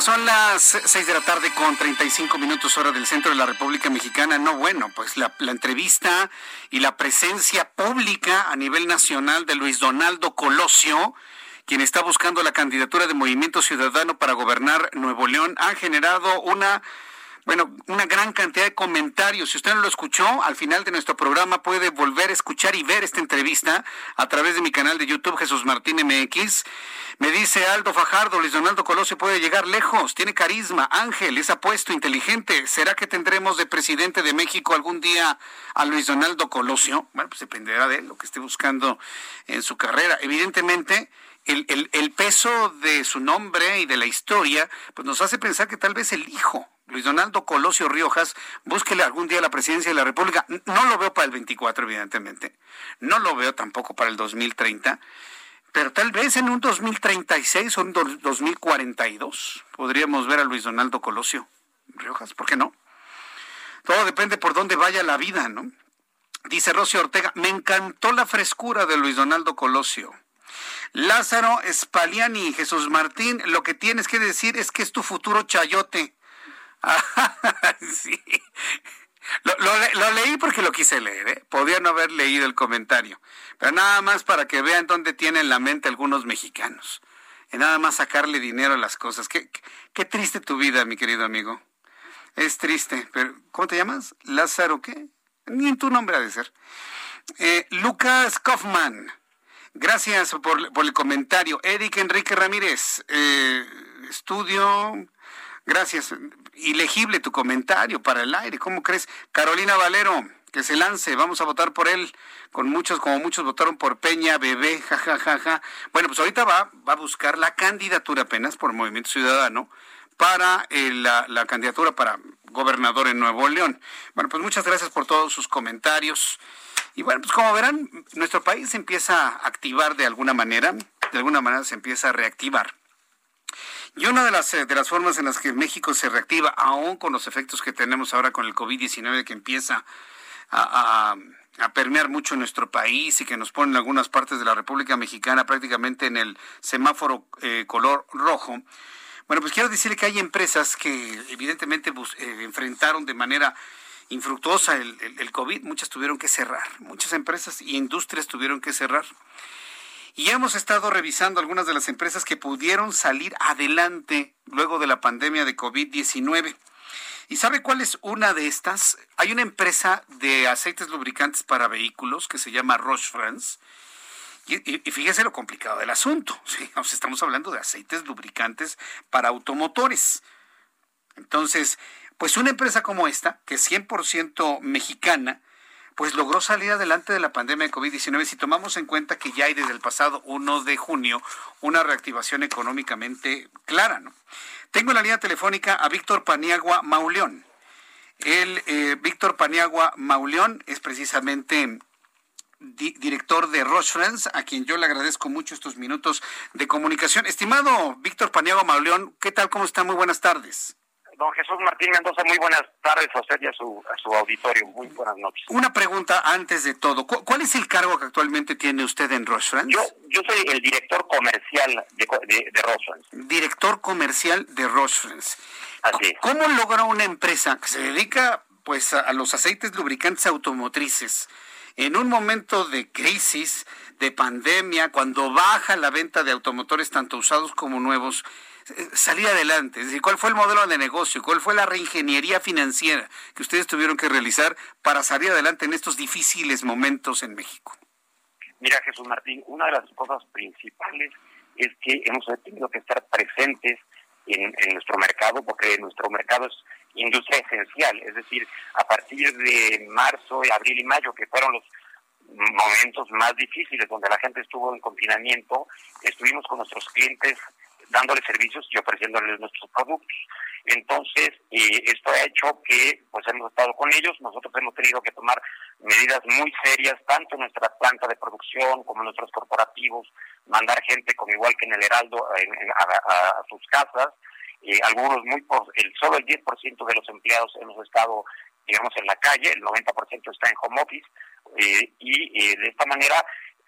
Son las 6 de la tarde con 35 minutos hora del centro de la República Mexicana. No, bueno, pues la, entrevista y la presencia pública a nivel nacional de Luis Donaldo Colosio, quien está buscando la candidatura de Movimiento Ciudadano para gobernar Nuevo León, ha generado una bueno, una gran cantidad de comentarios. Si usted no lo escuchó, al final de nuestro programa puede volver a escuchar y ver esta entrevista a través de mi canal de YouTube, Jesús Martín MX. Me dice Aldo Fajardo, Luis Donaldo Colosio puede llegar lejos, tiene carisma, ángel, es apuesto, inteligente. ¿Será que tendremos de presidente de México algún día a Luis Donaldo Colosio? Bueno, pues dependerá de él, lo que esté buscando en su carrera. Evidentemente, el, el, peso de su nombre y de la historia, pues nos hace pensar que tal vez el hijo, Luis Donaldo Colosio Riojas, búsquele algún día la presidencia de la República. No lo veo para el 24, evidentemente. No lo veo tampoco para el 2030. Pero tal vez en un 2036 o un do- 2042 podríamos ver a Luis Donaldo Colosio Riojas. ¿Por qué no? Todo depende por dónde vaya la vida, ¿no? Dice Rocío Ortega, me encantó la frescura de Luis Donaldo Colosio. Lázaro Spaliani, Jesús Martín, lo que tienes que decir es que es tu futuro chayote. *laughs* sí. Lo, lo le- lo leí porque lo quise leer, ¿eh? Podía no haber leído el comentario. Pero nada más para que vean dónde tienen la mente algunos mexicanos. Y nada más sacarle dinero a las cosas. Qué, qué, qué triste tu vida, mi querido amigo. Es triste. Pero, ¿Cómo te llamas? Lázaro, ¿qué? Ni en tu nombre ha de ser. Eh, Lucas Kaufman. Gracias por, por el comentario. Eric Enrique Ramírez. eh, estudio. Gracias. Ilegible tu comentario para el aire. ¿Cómo crees? Carolina Valero, que se lance. Vamos a votar por él. Con muchos, como muchos votaron por Peña, Bebé, jajajaja. Bueno, pues ahorita va, va a buscar la candidatura apenas por Movimiento Ciudadano para eh, la candidatura para gobernador en Nuevo León. Bueno, pues muchas gracias por todos sus comentarios. Y bueno, pues como verán, nuestro país se empieza a activar de alguna manera, de alguna manera se empieza a reactivar. Y una de las, eh, de las formas en las que México se reactiva, aún con los efectos que tenemos ahora con el COVID-19 que empieza a, a- a permear mucho nuestro país y que nos pone en algunas partes de la República Mexicana prácticamente en el semáforo eh, color rojo. Bueno, pues quiero decirle que hay empresas que evidentemente eh, enfrentaron de manera infructuosa el, el, el COVID, muchas tuvieron que cerrar, muchas empresas y industrias tuvieron que cerrar. Y hemos estado revisando algunas de las empresas que pudieron salir adelante luego de la pandemia de COVID-19. ¿Y sabe cuál es una de estas? Hay una empresa de aceites lubricantes para vehículos que se llama Roche France. Y, fíjese lo complicado del asunto. *laughs* ¿sí? estamos hablando de aceites lubricantes para automotores. Entonces, pues una empresa como esta, que es 100% mexicana, pues logró salir adelante de la pandemia de COVID-19 si tomamos en cuenta que ya hay desde el pasado 1 de junio una reactivación económicamente clara. Tengo en la línea telefónica a Víctor Paniagua Mauleón. El eh, Víctor Paniagua Mauleón es precisamente director de Roche Friends, a quien yo le agradezco mucho estos minutos de comunicación. Estimado Víctor Paniagua Mauleón, ¿qué tal? ¿Cómo está? Muy buenas tardes. Don Jesús Martín Mendoza, muy buenas tardes a usted y a su, a su auditorio. Muy buenas noches. Una pregunta antes de todo. ¿Cuál es el cargo que actualmente tiene usted en Friends? Yo, yo soy el director comercial de, de, Friends. Director comercial de Friends. Así es. ¿Cómo logra una empresa que se dedica pues a, a los aceites lubricantes automotrices en un momento de crisis, de pandemia, cuando baja la venta de automotores tanto usados como nuevos, salir adelante? ¿cuál fue el modelo de negocio? ¿Cuál fue la reingeniería financiera que ustedes tuvieron que realizar para salir adelante en estos difíciles momentos en México? Mira, Jesús Martín, una de las cosas principales es que hemos tenido que estar presentes en, en nuestro mercado, porque nuestro mercado es industria esencial, es decir, a partir de marzo, abril y mayo, que fueron los momentos más difíciles donde la gente estuvo en confinamiento, estuvimos con nuestros clientes dándoles servicios y ofreciéndoles nuestros productos. Entonces, eh, esto ha hecho que pues hemos estado con ellos, nosotros hemos tenido que tomar medidas muy serias, tanto en nuestra planta de producción como en nuestros corporativos, mandar gente como igual que en el Heraldo a, sus casas, eh, algunos muy por, el solo el 10% de los empleados hemos estado digamos en la calle, el 90% está en home office. Eh, y de esta manera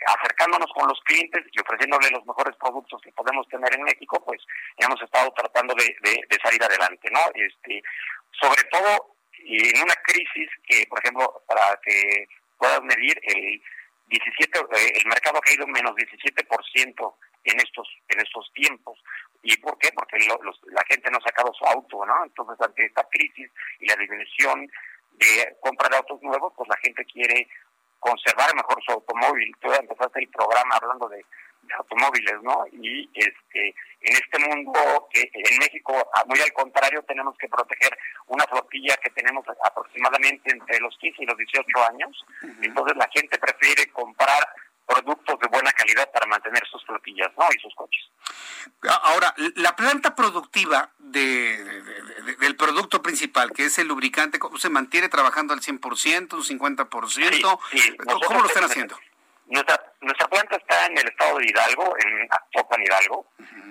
acercándonos con los clientes y ofreciéndole los mejores productos que podemos tener en México, pues hemos estado tratando de, salir adelante, ¿no? Este, sobre todo en una crisis que, por ejemplo, para que puedas medir el 17, eh, el mercado ha caído menos 17% en estos en estos tiempos. ¿Y por qué? Porque la gente no ha sacado su auto, ¿no? Entonces, ante esta crisis y la disminución de compra de autos nuevos, pues la gente quiere conservar mejor su automóvil. Tú empezaste el programa hablando de, automóviles, ¿no? Y este en este mundo, que en México, muy al contrario, tenemos que proteger una flotilla que tenemos aproximadamente entre los 15 y los 18 años. Entonces la gente prefiere comprar productos de buena calidad para mantener sus flotillas ¿no? y sus coches. Ahora, la planta productiva de, del producto principal, que es el lubricante, ¿cómo se mantiene trabajando al 100%, un 50%? ¿Cómo lo están haciendo? Nuestra, nuestra planta está en el estado de Hidalgo, en Azopan Hidalgo,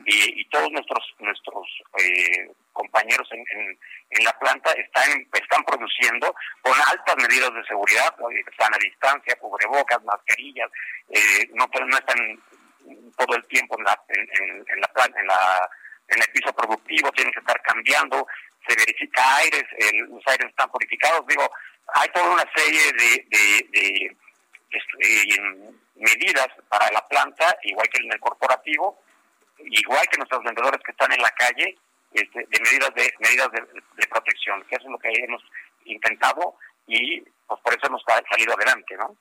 y, todos nuestros nuestros eh, compañeros en, en, la planta están están produciendo con altas medidas de seguridad, están a distancia, cubrebocas, mascarillas, eh, no, están todo el tiempo en la en, en, la, en, la, en el piso productivo, tienen que estar cambiando, se verifica aires, los aires están purificados, digo, hay toda una serie de, de eh, medidas para la planta, igual que en el corporativo, igual que nuestros vendedores que están en la calle, este, de medidas de medidas de, protección, que eso es lo que hemos intentado y pues por eso hemos salido adelante, ¿no?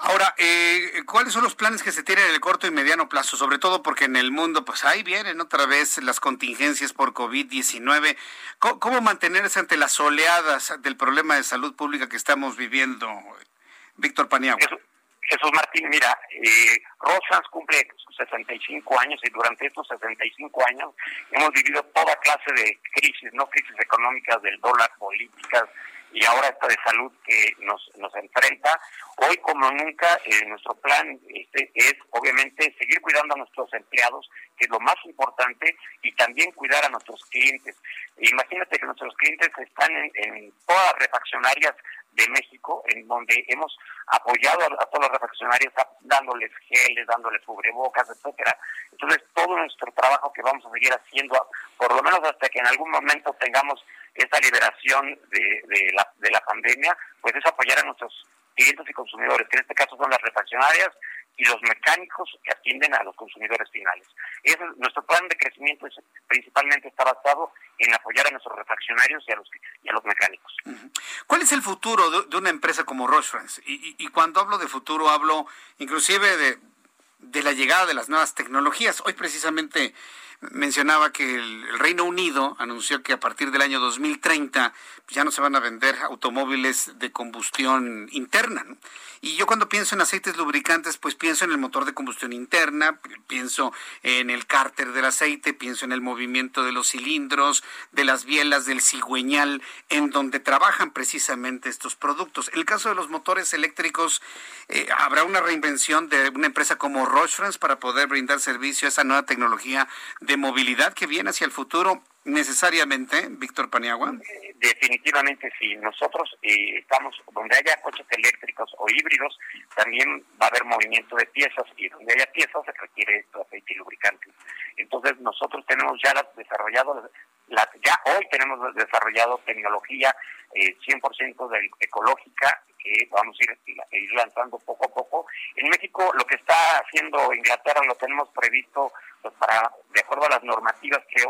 Ahora, eh, ¿cuáles son los planes que se tienen en el corto y mediano plazo? Sobre todo porque en el mundo, pues ahí vienen otra vez las contingencias por COVID-19. ¿Cómo, mantenerse ante las oleadas del problema de salud pública que estamos viviendo, Víctor Paniagua. Jesús, Martín, mira, eh, Rosas cumple sus 65 años y durante estos 65 años hemos vivido toda clase de crisis, no crisis económicas del dólar, políticas y ahora esta de salud que nos, nos enfrenta. Hoy como nunca eh, nuestro plan este, es obviamente seguir cuidando a nuestros empleados, que es lo más importante, y también cuidar a nuestros clientes. Imagínate que nuestros clientes están en, en todas las refaccionarias de México, en donde hemos apoyado a, todas las refaccionarias dándoles geles, dándoles cubrebocas, etcétera. Nuestro trabajo que vamos a seguir haciendo, por lo menos hasta que en algún momento tengamos esta liberación de, de, la, de la pandemia, pues es apoyar a nuestros clientes y consumidores, que en este caso son las refaccionarias y los mecánicos que atienden a los consumidores finales. Eso, nuestro plan de crecimiento es, principalmente está basado en apoyar a nuestros refaccionarios y a los, y a los mecánicos. ¿Cuál es el futuro de, una empresa como? Y, y, y, cuando hablo de futuro hablo inclusive de, de la llegada de las nuevas tecnologías. Hoy precisamente mencionaba que el, Reino Unido anunció que a partir del año 2030 ya no se van a vender automóviles de combustión interna. ¿no? Y yo cuando pienso en aceites lubricantes, pues pienso en el motor de combustión interna, pienso en el cárter del aceite, pienso en el movimiento de los cilindros, de las bielas, del cigüeñal, en donde trabajan precisamente estos productos. El caso de los motores eléctricos, eh, ¿habrá una reinvención de una empresa como Roche para poder brindar servicio a esa nueva tecnología de movilidad que viene hacia el futuro? necesariamente, Víctor Paniagua? Definitivamente sí. Nosotros eh, estamos, donde haya coches eléctricos o híbridos, también va a haber movimiento de piezas y donde haya piezas se requiere aceite y lubricante. Entonces nosotros tenemos ya desarrollado, la, ya hoy tenemos desarrollado tecnología eh, 100% de, ecológica que vamos a ir, lanzando poco a poco. En México lo que está haciendo Inglaterra lo tenemos previsto pues, para de acuerdo a las normativas que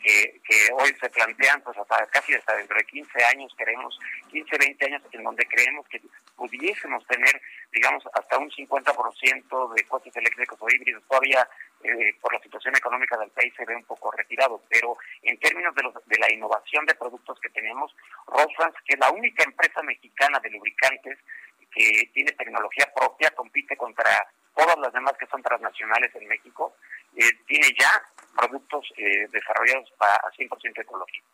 que, hoy se plantean, pues hasta casi hasta dentro de 15 años, queremos 15, 20 años en donde creemos que pudiésemos tener, digamos, hasta un 50% de coches eléctricos o híbridos. Todavía, eh, por la situación económica del país, se ve un poco retirado, pero en términos de, los, de la innovación de productos que tenemos, Rosans, que es la única empresa mexicana de lubricantes que tiene tecnología propia, compite contra todas las demás que son transnacionales en México, eh, tiene ya productos eh, desarrollados para 100% ecológico.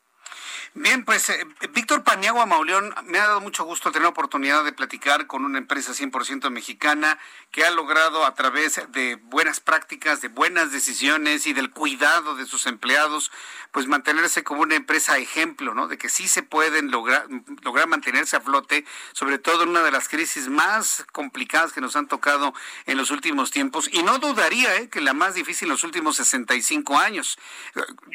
Bien, pues eh, Víctor Paniagua Mauleón, me ha dado mucho gusto tener la oportunidad de platicar con una empresa 100% mexicana que ha logrado a través de buenas prácticas, de buenas decisiones y del cuidado de sus empleados, pues mantenerse como una empresa ejemplo, ¿no? De que sí se pueden lograr, lograr mantenerse a flote, sobre todo en una de las crisis más complicadas que nos han tocado en los últimos tiempos. Y no dudaría ¿eh? que la más difícil en los últimos 65 años.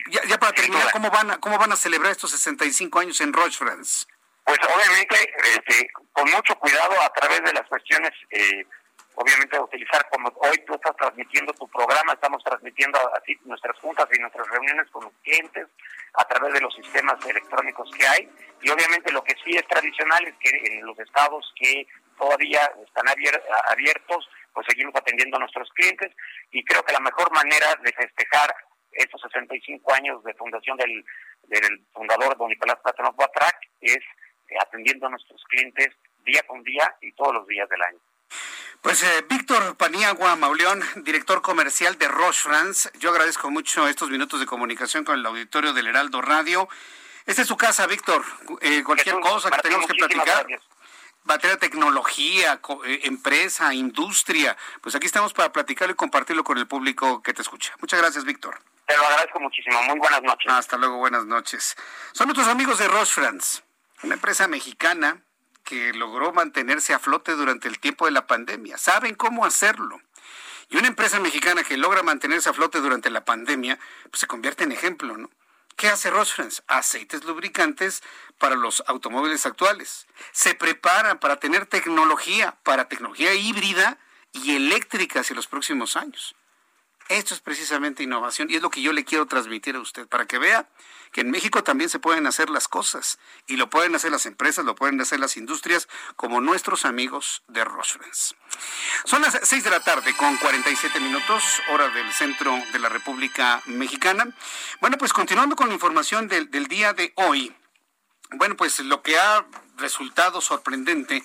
Ya, ya para terminar, ¿cómo van a, cómo van a celebrar estos 65 años en Roche France? Pues obviamente, este, con mucho cuidado a través de las cuestiones, eh, obviamente a utilizar como hoy tú estás transmitiendo tu programa, estamos transmitiendo así nuestras juntas y nuestras reuniones con los clientes a través de los sistemas electrónicos que hay. Y obviamente lo que sí es tradicional es que en los estados que todavía están abiertos, pues seguimos atendiendo a nuestros clientes y creo que la mejor manera de festejar estos 65 años de fundación del, del fundador don Nicolás Platano Batrac es eh, atendiendo a nuestros clientes día con día y todos los días del año. Pues eh, Víctor Paniagua Mauleón, director comercial de Roche France, yo agradezco mucho estos minutos de comunicación con el auditorio del Heraldo Radio. Esta es su casa, Víctor. Eh, cualquier Jesús, cosa que Martín, tengamos que platicar. gracias. Materia de tecnología, co- eh, empresa, industria. Pues aquí estamos para platicarlo y compartirlo con el público que te escucha. Muchas gracias, Víctor. Te lo agradezco muchísimo. Muy buenas noches. Hasta luego, buenas noches. Son nuestros amigos de Roche France, una empresa mexicana que logró mantenerse a flote durante el tiempo de la pandemia. Saben cómo hacerlo. Y una empresa mexicana que logra mantenerse a flote durante la pandemia, pues se convierte en ejemplo, ¿no? ¿Qué hace France? Aceites lubricantes para los automóviles actuales. Se preparan para tener tecnología, para tecnología híbrida y eléctrica hacia los próximos años. Esto es precisamente innovación y es lo que yo le quiero transmitir a usted para que vea que en México también se pueden hacer las cosas y lo pueden hacer las empresas, lo pueden hacer las industrias como nuestros amigos de Rosfrens. Son las 6 de la tarde con 47 minutos, hora del centro de la República Mexicana. Bueno, pues continuando con la información del, día de hoy, bueno, pues lo que ha resultado sorprendente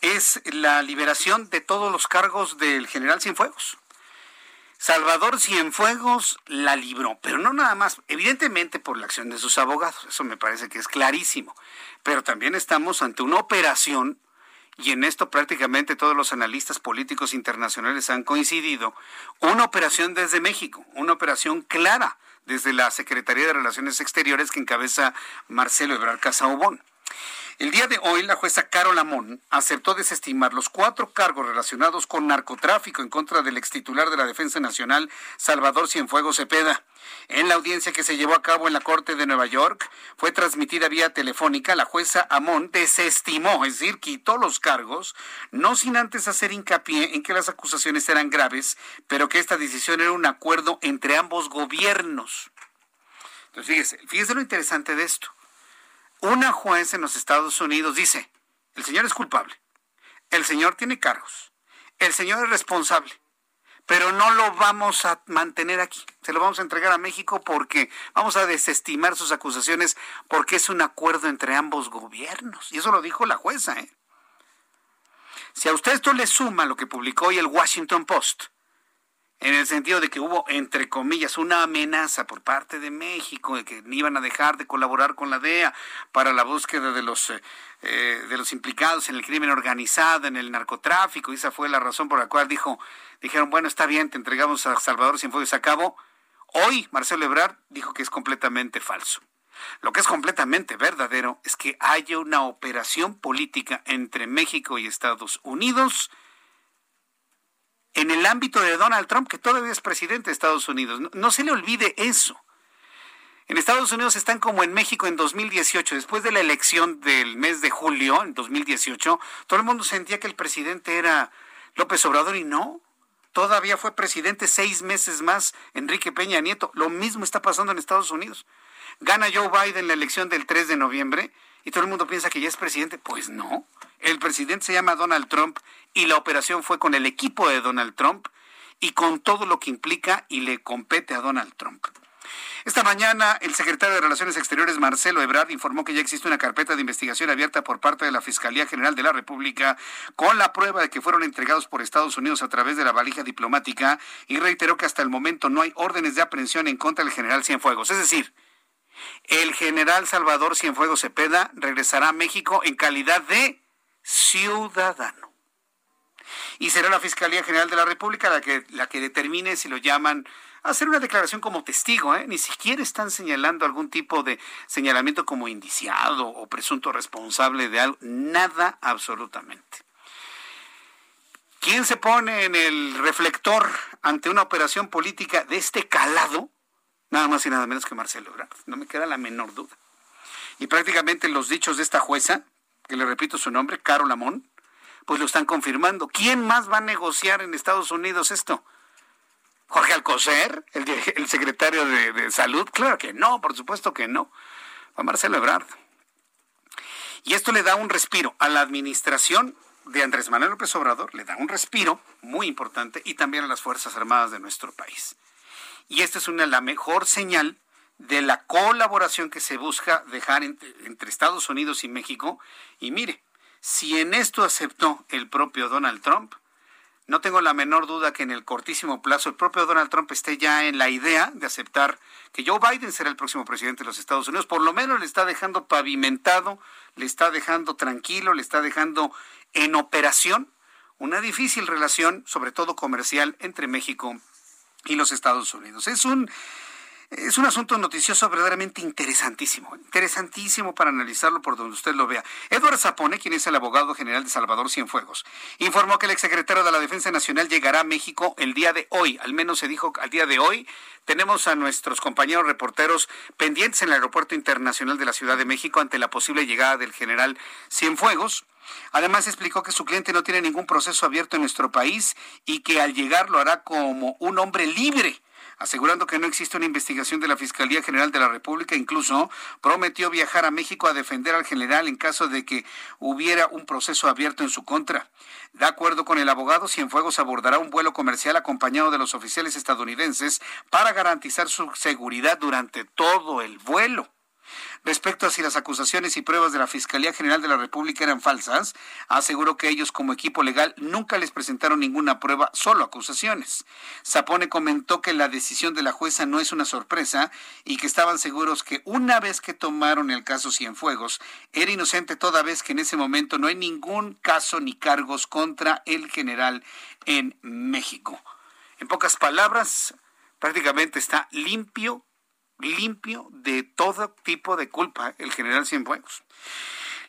es la liberación de todos los cargos del general Cienfuegos. Salvador Cienfuegos la libró, pero no nada más, evidentemente por la acción de sus abogados, eso me parece que es clarísimo, pero también estamos ante una operación, y en esto prácticamente todos los analistas políticos internacionales han coincidido, una operación desde México, una operación clara desde la Secretaría de Relaciones Exteriores que encabeza Marcelo Ebrard Casaubon. El día de hoy, la jueza Carol Amón aceptó desestimar los cuatro cargos relacionados con narcotráfico en contra del extitular de la Defensa Nacional, Salvador Cienfuegos Cepeda. En la audiencia que se llevó a cabo en la Corte de Nueva York, fue transmitida vía telefónica, la jueza Amón desestimó, es decir, quitó los cargos, no sin antes hacer hincapié en que las acusaciones eran graves, pero que esta decisión era un acuerdo entre ambos gobiernos. Entonces, fíjese, fíjese lo interesante de esto. Una juez en los Estados Unidos dice, el señor es culpable, el señor tiene cargos, el señor es responsable, pero no lo vamos a mantener aquí, se lo vamos a entregar a México porque vamos a desestimar sus acusaciones porque es un acuerdo entre ambos gobiernos. Y eso lo dijo la jueza. ¿eh? Si a usted esto le suma lo que publicó hoy el Washington Post, en el sentido de que hubo, entre comillas, una amenaza por parte de México de que iban a dejar de colaborar con la DEA para la búsqueda de los, eh, eh, de los implicados en el crimen organizado, en el narcotráfico, y esa fue la razón por la cual dijo, dijeron, bueno, está bien, te entregamos a Salvador Cienfuegos a cabo. Hoy Marcelo Ebrard dijo que es completamente falso. Lo que es completamente verdadero es que haya una operación política entre México y Estados Unidos en el ámbito de Donald Trump, que todavía es presidente de Estados Unidos. No, se le olvide eso. En Estados Unidos están como en México en 2018, después de la elección del mes de julio, en 2018, todo el mundo sentía que el presidente era López Obrador y no. Todavía fue presidente seis meses más Enrique Peña Nieto. Lo mismo está pasando en Estados Unidos. Gana Joe Biden la elección del 3 de noviembre y todo el mundo piensa que ya es presidente. Pues no. El presidente se llama Donald Trump y la operación fue con el equipo de Donald Trump y con todo lo que implica y le compete a Donald Trump. Esta mañana, el secretario de Relaciones Exteriores, Marcelo Ebrard, informó que ya existe una carpeta de investigación abierta por parte de la Fiscalía General de la República con la prueba de que fueron entregados por Estados Unidos a través de la valija diplomática y reiteró que hasta el momento no hay órdenes de aprehensión en contra del general Cienfuegos. Es decir, el general Salvador Cienfuegos Cepeda regresará a México en calidad de ciudadano y será la Fiscalía General de la República la que, la que determine si lo llaman a hacer una declaración como testigo, ¿eh? ni siquiera están señalando algún tipo de señalamiento como indiciado o presunto responsable de algo, nada absolutamente. ¿Quién se pone en el reflector ante una operación política de este calado? Nada más y nada menos que Marcelo Ebrard. No me queda la menor duda. Y prácticamente los dichos de esta jueza, que le repito su nombre, Caro Lamón, pues lo están confirmando. ¿Quién más va a negociar en Estados Unidos esto? Jorge Alcocer, el, *laughs* secretario de, Salud, claro que no, por supuesto que no. Va Marcelo Ebrard. Y esto le da un respiro a la administración de Andrés Manuel López Obrador, le da un respiro muy importante y también a las Fuerzas Armadas de nuestro país. Y esta es una la mejor señal de la colaboración que se busca dejar entre Estados Unidos y México. Y mire, si en esto aceptó el propio Donald Trump, no tengo la menor duda que en el cortísimo plazo el propio Donald Trump esté ya en la idea de aceptar que Joe Biden será el próximo presidente de los Estados Unidos. Por lo menos le está dejando pavimentado, le está dejando tranquilo, le está dejando en operación una difícil relación, sobre todo comercial, entre México y los Estados Unidos. Es un es un asunto noticioso verdaderamente interesantísimo, interesantísimo para analizarlo por donde usted lo vea. Edward Zapone, quien es el abogado general de Salvador Cienfuegos, informó que el exsecretario de la Defensa Nacional llegará a México el día de hoy, al menos se dijo al día de hoy. Tenemos a nuestros compañeros reporteros pendientes en el Aeropuerto Internacional de la Ciudad de México ante la posible llegada del general Cienfuegos. Además explicó que su cliente no tiene ningún proceso abierto en nuestro país y que al llegar lo hará como un hombre libre asegurando que no existe una investigación de la Fiscalía General de la República. Incluso prometió viajar a México a defender al general en caso de que hubiera un proceso abierto en su contra. De acuerdo con el abogado, Cienfuegos abordará un vuelo comercial acompañado de los oficiales estadounidenses para garantizar su seguridad durante todo el vuelo. Respecto a si las acusaciones y pruebas de la Fiscalía General de la República eran falsas, aseguró que ellos como equipo legal nunca les presentaron ninguna prueba, solo acusaciones. Zapone comentó que la decisión de la jueza no es una sorpresa y que estaban seguros que una vez que tomaron el caso Cienfuegos, era inocente toda vez que en ese momento no hay ningún caso ni cargos contra el general en México. En pocas palabras, prácticamente está limpio limpio de todo tipo de culpa el general Cienfuegos.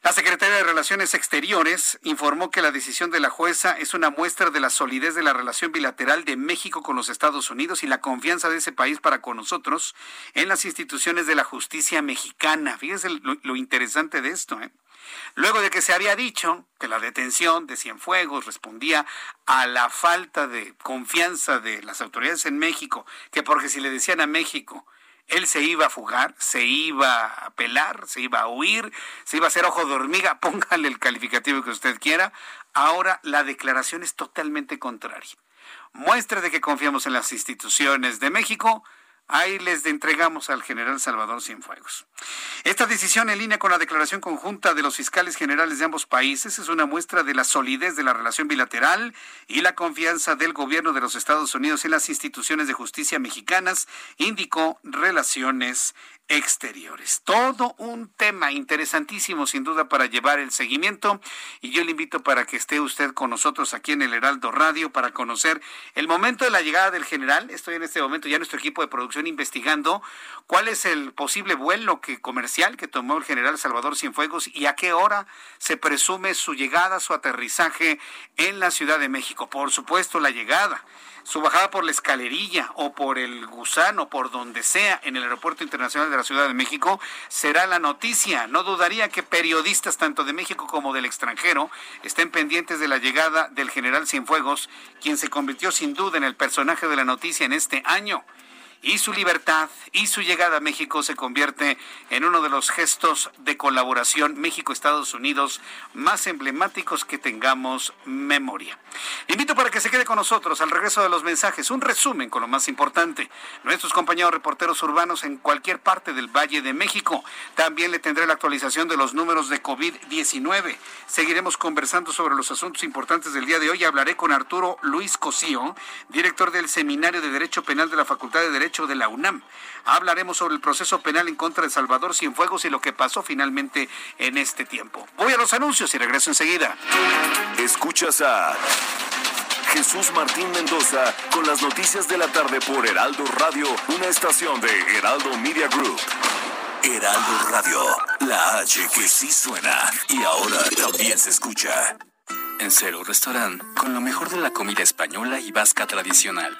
La Secretaría de Relaciones Exteriores informó que la decisión de la jueza es una muestra de la solidez de la relación bilateral de México con los Estados Unidos y la confianza de ese país para con nosotros en las instituciones de la justicia mexicana. Fíjense lo, lo interesante de esto. ¿eh? Luego de que se había dicho que la detención de Cienfuegos respondía a la falta de confianza de las autoridades en México, que porque si le decían a México, él se iba a fugar, se iba a pelar, se iba a huir, se iba a hacer ojo de hormiga, *laughs* póngale el calificativo que usted quiera. Ahora la declaración es totalmente contraria. Muestra de que confiamos en las instituciones de México, Ahí les entregamos al general Salvador Cienfuegos. Esta decisión en línea con la declaración conjunta de los fiscales generales de ambos países es una muestra de la solidez de la relación bilateral y la confianza del gobierno de los Estados Unidos en las instituciones de justicia mexicanas, indicó Relaciones exteriores. Todo un tema interesantísimo sin duda para llevar el seguimiento y yo le invito para que esté usted con nosotros aquí en el Heraldo Radio para conocer el momento de la llegada del general. Estoy en este momento ya nuestro equipo de producción investigando cuál es el posible vuelo que comercial que tomó el general Salvador Cienfuegos y a qué hora se presume su llegada, su aterrizaje en la Ciudad de México. Por supuesto, la llegada su bajada por la escalerilla o por el gusano, por donde sea en el Aeropuerto Internacional de la Ciudad de México, será la noticia. No dudaría que periodistas tanto de México como del extranjero estén pendientes de la llegada del general Cienfuegos, quien se convirtió sin duda en el personaje de la noticia en este año y su libertad y su llegada a México se convierte en uno de los gestos de colaboración México-Estados Unidos más emblemáticos que tengamos memoria. invito para que se quede con nosotros al regreso de los mensajes, un resumen con lo más importante. Nuestros compañeros reporteros urbanos en cualquier parte del Valle de México. También le tendré la actualización de los números de COVID-19. Seguiremos conversando sobre los asuntos importantes del día de hoy. Hablaré con Arturo Luis Cosío, director del Seminario de Derecho Penal de la Facultad de Derecho de la UNAM. Hablaremos sobre el proceso penal en contra de Salvador Cienfuegos y lo que pasó finalmente en este tiempo. Voy a los anuncios y regreso enseguida. Escuchas a Jesús Martín Mendoza con las noticias de la tarde por Heraldo Radio, una estación de Heraldo Media Group. Heraldo Radio, la H que sí suena y ahora también se escucha. En Cero Restaurant, con lo mejor de la comida española y vasca tradicional.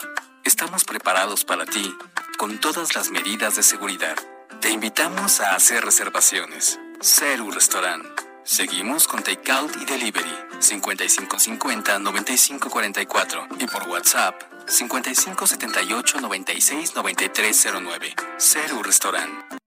Estamos preparados para ti, con todas las medidas de seguridad. Te invitamos a hacer reservaciones. Ceru Restaurant. Seguimos con Takeout y Delivery 5550-9544 y por WhatsApp 5578-969309. Ceru Restaurant.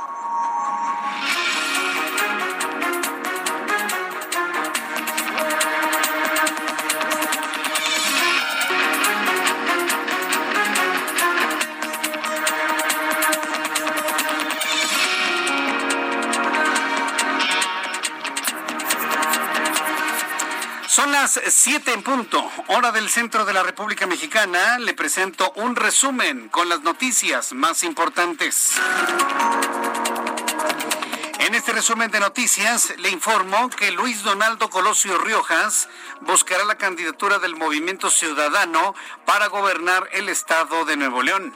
Las 7 en punto, hora del centro de la República Mexicana. Le presento un resumen con las noticias más importantes. En este resumen de noticias le informo que Luis Donaldo Colosio Riojas buscará la candidatura del Movimiento Ciudadano para gobernar el estado de Nuevo León.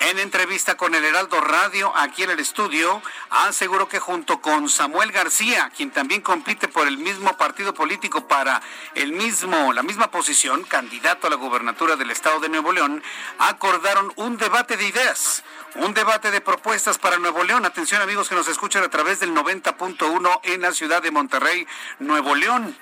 En entrevista con el Heraldo Radio aquí en el estudio, aseguró que junto con Samuel García, quien también compite por el mismo partido político para el mismo, la misma posición, candidato a la gubernatura del estado de Nuevo León, acordaron un debate de ideas, un debate de propuestas para Nuevo León. Atención amigos que nos escuchan a través del 90.1 en la ciudad de Monterrey, Nuevo León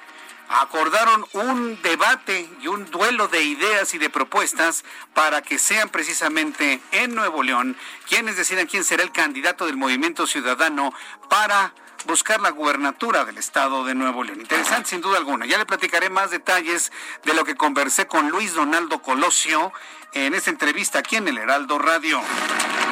acordaron un debate y un duelo de ideas y de propuestas para que sean precisamente en Nuevo León quienes decidan quién será el candidato del movimiento ciudadano para buscar la gubernatura del estado de Nuevo León. Interesante sin duda alguna. Ya le platicaré más detalles de lo que conversé con Luis Donaldo Colosio en esta entrevista aquí en el Heraldo Radio.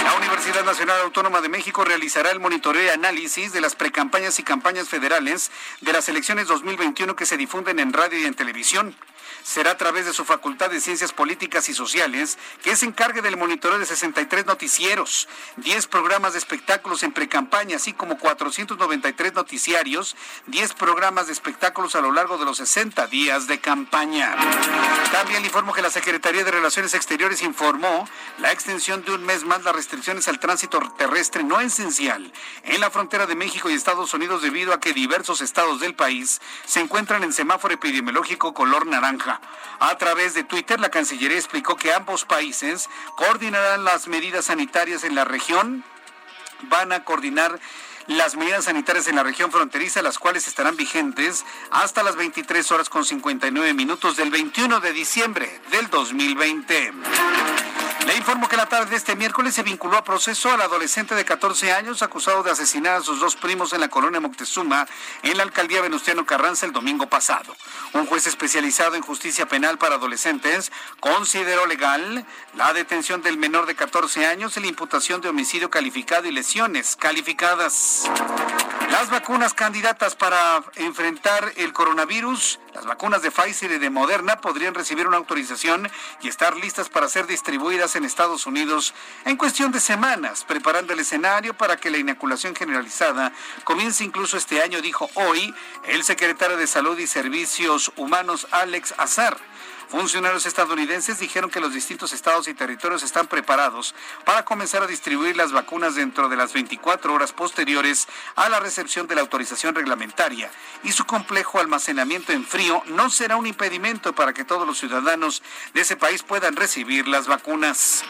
La Universidad Nacional Autónoma de México realizará el monitoreo y análisis de las precampañas y campañas federales de las elecciones 2021 que se difunden en radio y en televisión. Será a través de su Facultad de Ciencias Políticas y Sociales que se encargue del monitoreo de 63 noticieros, 10 programas de espectáculos en precampaña, así como 493 noticiarios, 10 programas de espectáculos a lo largo de los 60 días de campaña. También le informo que la Secretaría de Relaciones Exteriores informó la extensión de un mes más las restricciones al tránsito terrestre no esencial en la frontera de México y Estados Unidos debido a que diversos estados del país se encuentran en semáforo epidemiológico color naranja. A través de Twitter, la Cancillería explicó que ambos países coordinarán las medidas sanitarias en la región, van a coordinar las medidas sanitarias en la región fronteriza, las cuales estarán vigentes hasta las 23 horas con 59 minutos del 21 de diciembre del 2020. Le informo que la tarde de este miércoles se vinculó a proceso al adolescente de 14 años acusado de asesinar a sus dos primos en la colonia Moctezuma en la alcaldía Venustiano Carranza el domingo pasado. Un juez especializado en justicia penal para adolescentes consideró legal la detención del menor de 14 años y la imputación de homicidio calificado y lesiones calificadas. Las vacunas candidatas para enfrentar el coronavirus, las vacunas de Pfizer y de Moderna podrían recibir una autorización y estar listas para ser distribuidas en Estados Unidos en cuestión de semanas, preparando el escenario para que la inoculación generalizada comience incluso este año, dijo hoy el secretario de Salud y Servicios Humanos Alex Azar. Funcionarios estadounidenses dijeron que los distintos estados y territorios están preparados para comenzar a distribuir las vacunas dentro de las 24 horas posteriores a la recepción de la autorización reglamentaria y su complejo almacenamiento en frío no será un impedimento para que todos los ciudadanos de ese país puedan recibir las vacunas.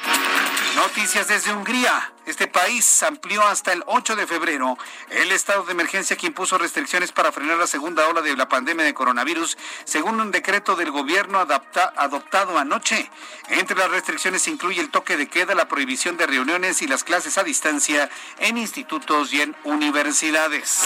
Noticias desde Hungría. Este país amplió hasta el 8 de febrero el estado de emergencia que impuso restricciones para frenar la segunda ola de la pandemia de coronavirus, según un decreto del gobierno adoptado anoche. Entre las restricciones incluye el toque de queda, la prohibición de reuniones y las clases a distancia en institutos y en universidades.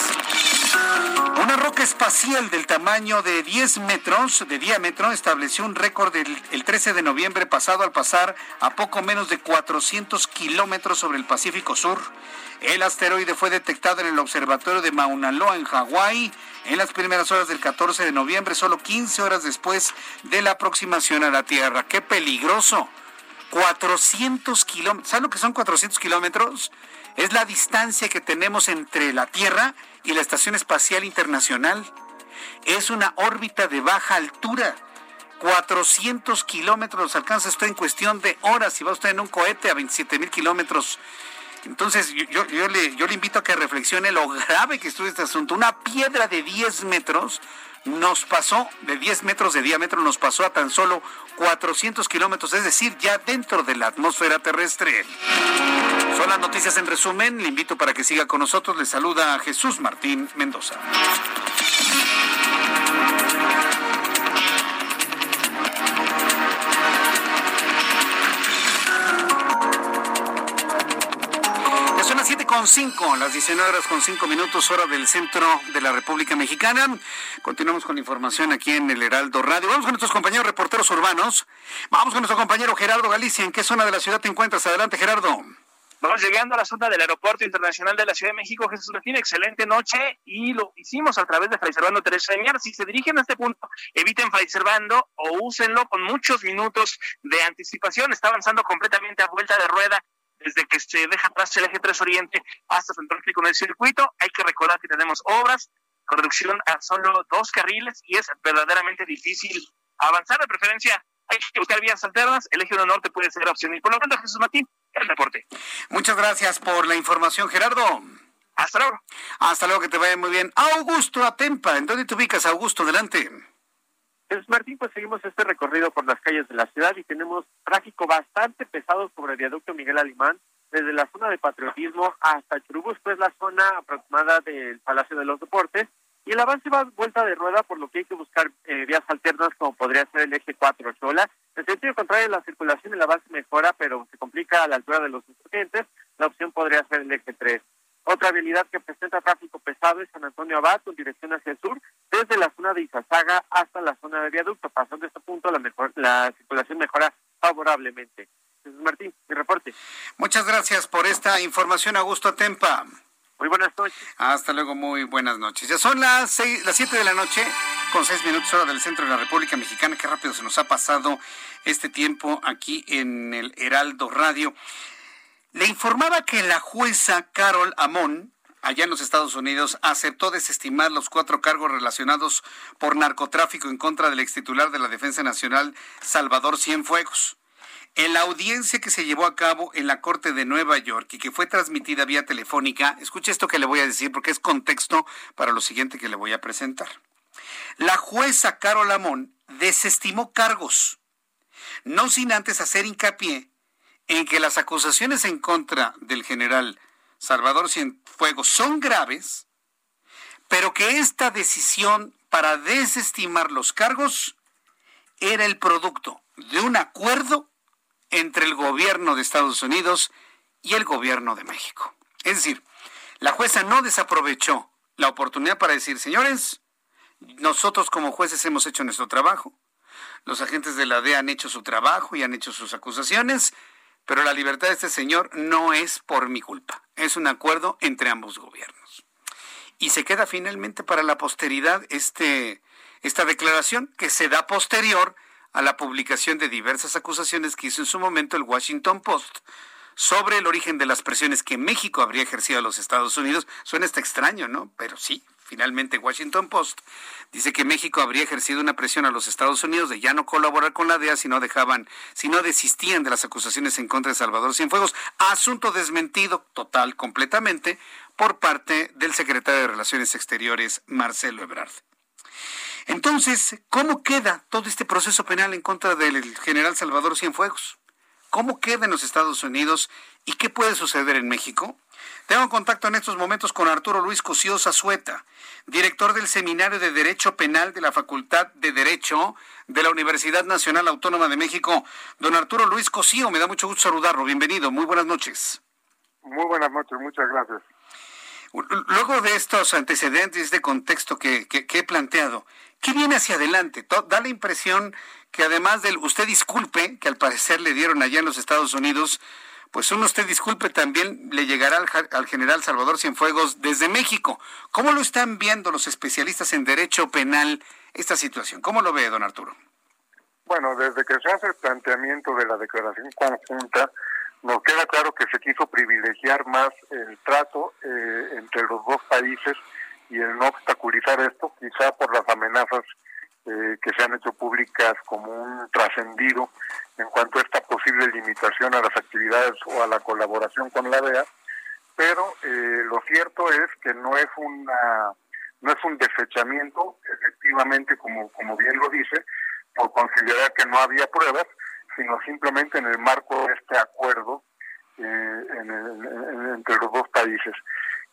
Una roca espacial del tamaño de 10 metros de diámetro estableció un récord el 13 de noviembre pasado al pasar a poco menos de 400 kilómetros sobre el Pacífico Sur. El asteroide fue detectado en el observatorio de Mauna Loa en Hawái en las primeras horas del 14 de noviembre, solo 15 horas después de la aproximación a la Tierra. ¡Qué peligroso! 400 kilómetros. ¿Saben lo que son 400 kilómetros? Es la distancia que tenemos entre la Tierra y la Estación Espacial Internacional. Es una órbita de baja altura. 400 kilómetros alcanza esto en cuestión de horas. Si va usted en un cohete a 27 mil kilómetros entonces, yo, yo, le, yo le invito a que reflexione lo grave que estuvo este asunto. Una piedra de 10 metros nos pasó, de 10 metros de diámetro, nos pasó a tan solo 400 kilómetros, es decir, ya dentro de la atmósfera terrestre. Son las noticias en resumen. Le invito para que siga con nosotros. Le saluda Jesús Martín Mendoza. con cinco, las 19 horas con cinco minutos, hora del centro de la República Mexicana. Continuamos con información aquí en el Heraldo Radio. Vamos con nuestros compañeros reporteros urbanos. Vamos con nuestro compañero Gerardo Galicia. ¿En qué zona de la ciudad te encuentras? Adelante, Gerardo. Vamos llegando a la zona del Aeropuerto Internacional de la Ciudad de México. Jesús Martín, excelente noche y lo hicimos a través de Fraiservando Teresa de Mier. Si se dirigen a este punto, eviten Fraiservando o úsenlo con muchos minutos de anticipación. Está avanzando completamente a vuelta de rueda desde que se deja atrás el eje 3 Oriente hasta Central Pico en el circuito. Hay que recordar que tenemos obras con reducción a solo dos carriles y es verdaderamente difícil avanzar. De preferencia, hay que buscar vías alternas. El eje 1 norte puede ser opción. Y por lo tanto, Jesús Martín, el reporte. Muchas gracias por la información, Gerardo. Hasta luego. Hasta luego, que te vaya muy bien. Augusto Atempa, ¿en dónde te ubicas, Augusto? Adelante. Martín, pues seguimos este recorrido por las calles de la ciudad y tenemos tráfico bastante pesado sobre el viaducto Miguel Alimán, desde la zona de patriotismo hasta Churubusco, pues la zona aproximada del Palacio de los Deportes, y el avance va vuelta de rueda, por lo que hay que buscar eh, vías alternas como podría ser el eje 4 Chola. En sentido contrario, la circulación, el avance mejora, pero se complica a la altura de los insurgentes, la opción podría ser el eje 3. Otra habilidad que presenta tráfico pesado es San Antonio Abad, con dirección hacia el sur, desde la zona de Izazaga hasta la zona de viaducto. Pasando este punto, la, mejor, la circulación mejora favorablemente. Jesús Martín, mi reporte. Muchas gracias por esta información, Augusto Tempa. Muy buenas noches. Hasta luego, muy buenas noches. Ya son las seis, las 7 de la noche, con seis minutos hora del centro de la República Mexicana. Qué rápido se nos ha pasado este tiempo aquí en el Heraldo Radio. Le informaba que la jueza Carol Amón, allá en los Estados Unidos, aceptó desestimar los cuatro cargos relacionados por narcotráfico en contra del ex titular de la Defensa Nacional, Salvador Cienfuegos. En la audiencia que se llevó a cabo en la Corte de Nueva York y que fue transmitida vía telefónica, escuche esto que le voy a decir porque es contexto para lo siguiente que le voy a presentar. La jueza Carol Amón desestimó cargos, no sin antes hacer hincapié en que las acusaciones en contra del general Salvador Cienfuegos son graves, pero que esta decisión para desestimar los cargos era el producto de un acuerdo entre el gobierno de Estados Unidos y el gobierno de México. Es decir, la jueza no desaprovechó la oportunidad para decir, señores, nosotros como jueces hemos hecho nuestro trabajo, los agentes de la DEA han hecho su trabajo y han hecho sus acusaciones, pero la libertad de este señor no es por mi culpa, es un acuerdo entre ambos gobiernos. Y se queda finalmente para la posteridad este, esta declaración que se da posterior a la publicación de diversas acusaciones que hizo en su momento el Washington Post sobre el origen de las presiones que México habría ejercido a los Estados Unidos. Suena hasta extraño, ¿no? Pero sí, finalmente Washington Post dice que México habría ejercido una presión a los Estados Unidos de ya no colaborar con la DEA si no dejaban, si no desistían de las acusaciones en contra de Salvador Cienfuegos, asunto desmentido total, completamente, por parte del secretario de Relaciones Exteriores, Marcelo Ebrard. Entonces, ¿cómo queda todo este proceso penal en contra del general Salvador Cienfuegos? ¿Cómo queda en los Estados Unidos y qué puede suceder en México? Tengo contacto en estos momentos con Arturo Luis Cosío Zazueta, director del Seminario de Derecho Penal de la Facultad de Derecho de la Universidad Nacional Autónoma de México. Don Arturo Luis Cosío, me da mucho gusto saludarlo. Bienvenido, muy buenas noches. Muy buenas noches, muchas gracias. Luego de estos antecedentes, de contexto que, que, que he planteado, ¿Qué viene hacia adelante? Da la impresión que además del usted disculpe, que al parecer le dieron allá en los Estados Unidos, pues un usted disculpe también le llegará al, al, general Salvador Cienfuegos desde México. ¿Cómo lo están viendo los especialistas en derecho penal esta situación? ¿Cómo lo ve, don Arturo? Bueno, desde que se hace el planteamiento de la declaración conjunta, nos queda claro que se quiso privilegiar más el trato eh, entre los dos países y el no obstaculizar esto, quizá por las amenazas eh, que se han hecho públicas como un trascendido en cuanto a esta posible limitación a las actividades o a la colaboración con la DEA, pero eh, lo cierto es que no es una no es un desechamiento, efectivamente, como, como bien lo dice, por considerar que no había pruebas, sino simplemente en el marco de este acuerdo eh, entre los dos países.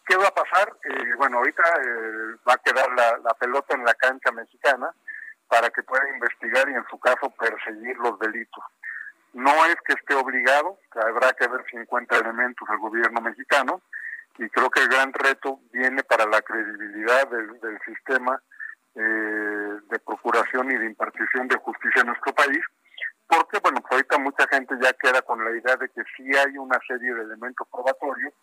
¿Qué va a pasar? Eh, bueno, ahorita eh, va a quedar la, pelota en la cancha mexicana para que pueda investigar y en su caso perseguir los delitos. No es que esté obligado, habrá que ver si encuentra elementos el gobierno mexicano y creo que el gran reto viene para la credibilidad del, sistema eh, de procuración y de impartición de justicia en nuestro país, porque bueno, pues ahorita mucha gente ya queda con la idea de que sí hay una serie de elementos probatorios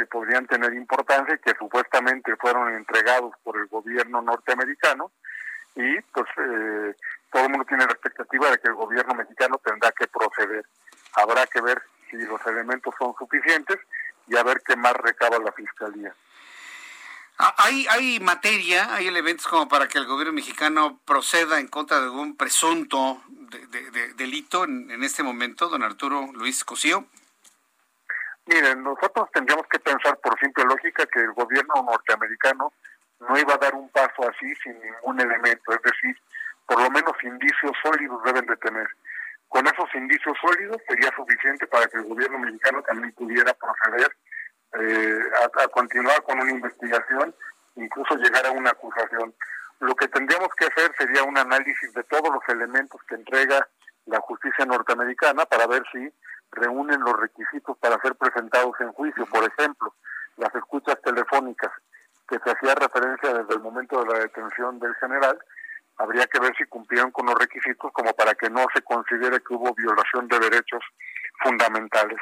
que podrían tener importancia y que supuestamente fueron entregados por el gobierno norteamericano y pues eh, todo el mundo tiene la expectativa de que el gobierno mexicano tendrá que proceder. Habrá que ver si los elementos son suficientes y a ver qué más recaba la fiscalía. Ah, ¿Hay, ¿Hay materia, hay elementos como para que el gobierno mexicano proceda en contra de algún presunto de, delito en, en, este momento, don Arturo Luis Cosío? Miren, nosotros tendríamos que pensar por simple lógica que el gobierno norteamericano no iba a dar un paso así sin ningún elemento, es decir, por lo menos indicios sólidos deben de tener. Con esos indicios sólidos sería suficiente para que el gobierno mexicano también pudiera proceder eh, a, a, continuar con una investigación, incluso llegar a una acusación. Lo que tendríamos que hacer sería un análisis de todos los elementos que entrega la justicia norteamericana para ver si reúnen los requisitos para ser presentados en juicio. Por ejemplo, las escuchas telefónicas que se hacía referencia desde el momento de la detención del general, habría que ver si cumplieron con los requisitos como para que no se considere que hubo violación de derechos fundamentales.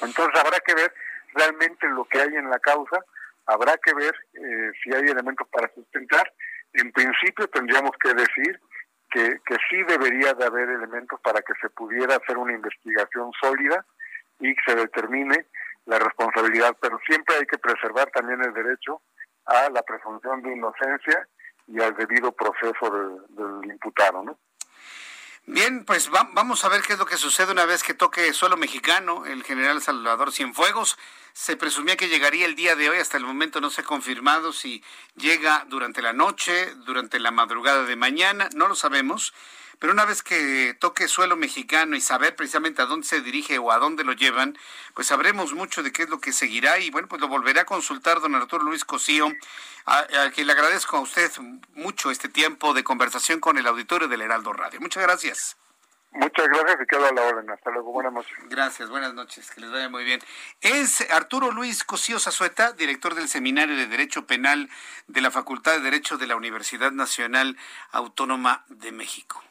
Entonces habrá que ver realmente lo que hay en la causa Habrá que ver eh, si hay elementos para sustentar. En principio tendríamos que decir que, sí debería de haber elementos para que se pudiera hacer una investigación sólida y se determine la responsabilidad, pero siempre hay que preservar también el derecho a la presunción de inocencia y al debido proceso del, imputado, ¿no? Bien, pues vamos a ver qué es lo que sucede una vez que toque suelo mexicano el general Salvador Cienfuegos. Se presumía que llegaría el día de hoy, hasta el momento no se ha confirmado si llega durante la noche, durante la madrugada de mañana, no lo sabemos. Pero una vez que toque suelo mexicano y saber precisamente a dónde se dirige o a dónde lo llevan, pues sabremos mucho de qué es lo que seguirá y bueno, pues lo volveré a consultar don Arturo Luis Cosío, a, a quien le agradezco a usted mucho este tiempo de conversación con el auditorio del Heraldo Radio. Muchas gracias. Muchas gracias y quedo la orden. Hasta luego. Buenas noches. Gracias, buenas noches. Que les vaya muy bien. Es Arturo Luis Cosío Zazueta, director del Seminario de Derecho Penal de la Facultad de Derecho de la Universidad Nacional Autónoma de México.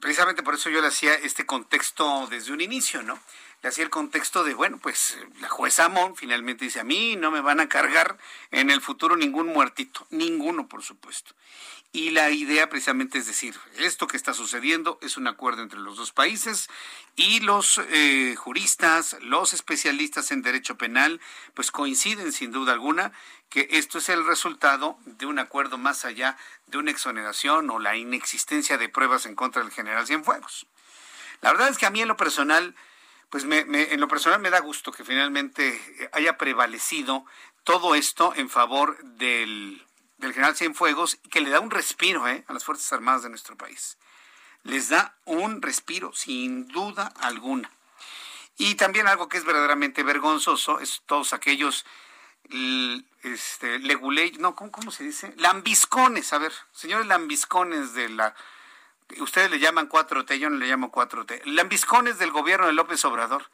Precisamente por eso yo le hacía este contexto desde un inicio, ¿no? Le hacía el contexto de, bueno, pues la jueza Amón finalmente dice, a mí no me van a cargar en el futuro ningún muertito, ninguno, por supuesto. Y la idea precisamente es decir, esto que está sucediendo es un acuerdo entre los dos países y los eh, juristas, los especialistas en derecho penal, pues coinciden sin duda alguna que esto es el resultado de un acuerdo más allá de una exoneración o la inexistencia de pruebas en contra del general Cienfuegos. La verdad es que a mí en lo personal, pues me, en lo personal me da gusto que finalmente haya prevalecido todo esto en favor del del general Cienfuegos que le da un respiro ¿eh? a las Fuerzas Armadas de nuestro país. Les da un respiro, sin duda alguna. Y también algo que es verdaderamente vergonzoso es todos aquellos este, no, ¿cómo, se dice? Lambiscones, a ver, señores lambiscones de la... Ustedes le llaman 4T, yo no le llamo 4T. Lambiscones del gobierno de López Obrador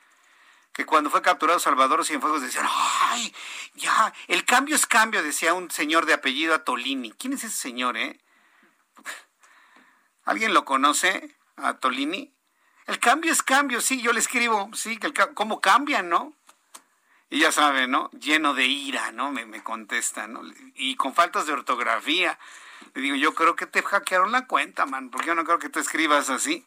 que cuando fue capturado Salvador Cienfuegos decían, ay, ya, el cambio es cambio, decía un señor de apellido Atolini. ¿Quién es ese señor, eh? ¿Alguien lo conoce, Atolini? El cambio es cambio, sí, yo le escribo, sí, que cómo cambian, ¿no? Y ya sabe, ¿no? Lleno de ira, ¿no? Me, me contesta, ¿no? Y con faltas de ortografía. Le digo, yo creo que te hackearon la cuenta, man, porque yo no creo que te escribas así.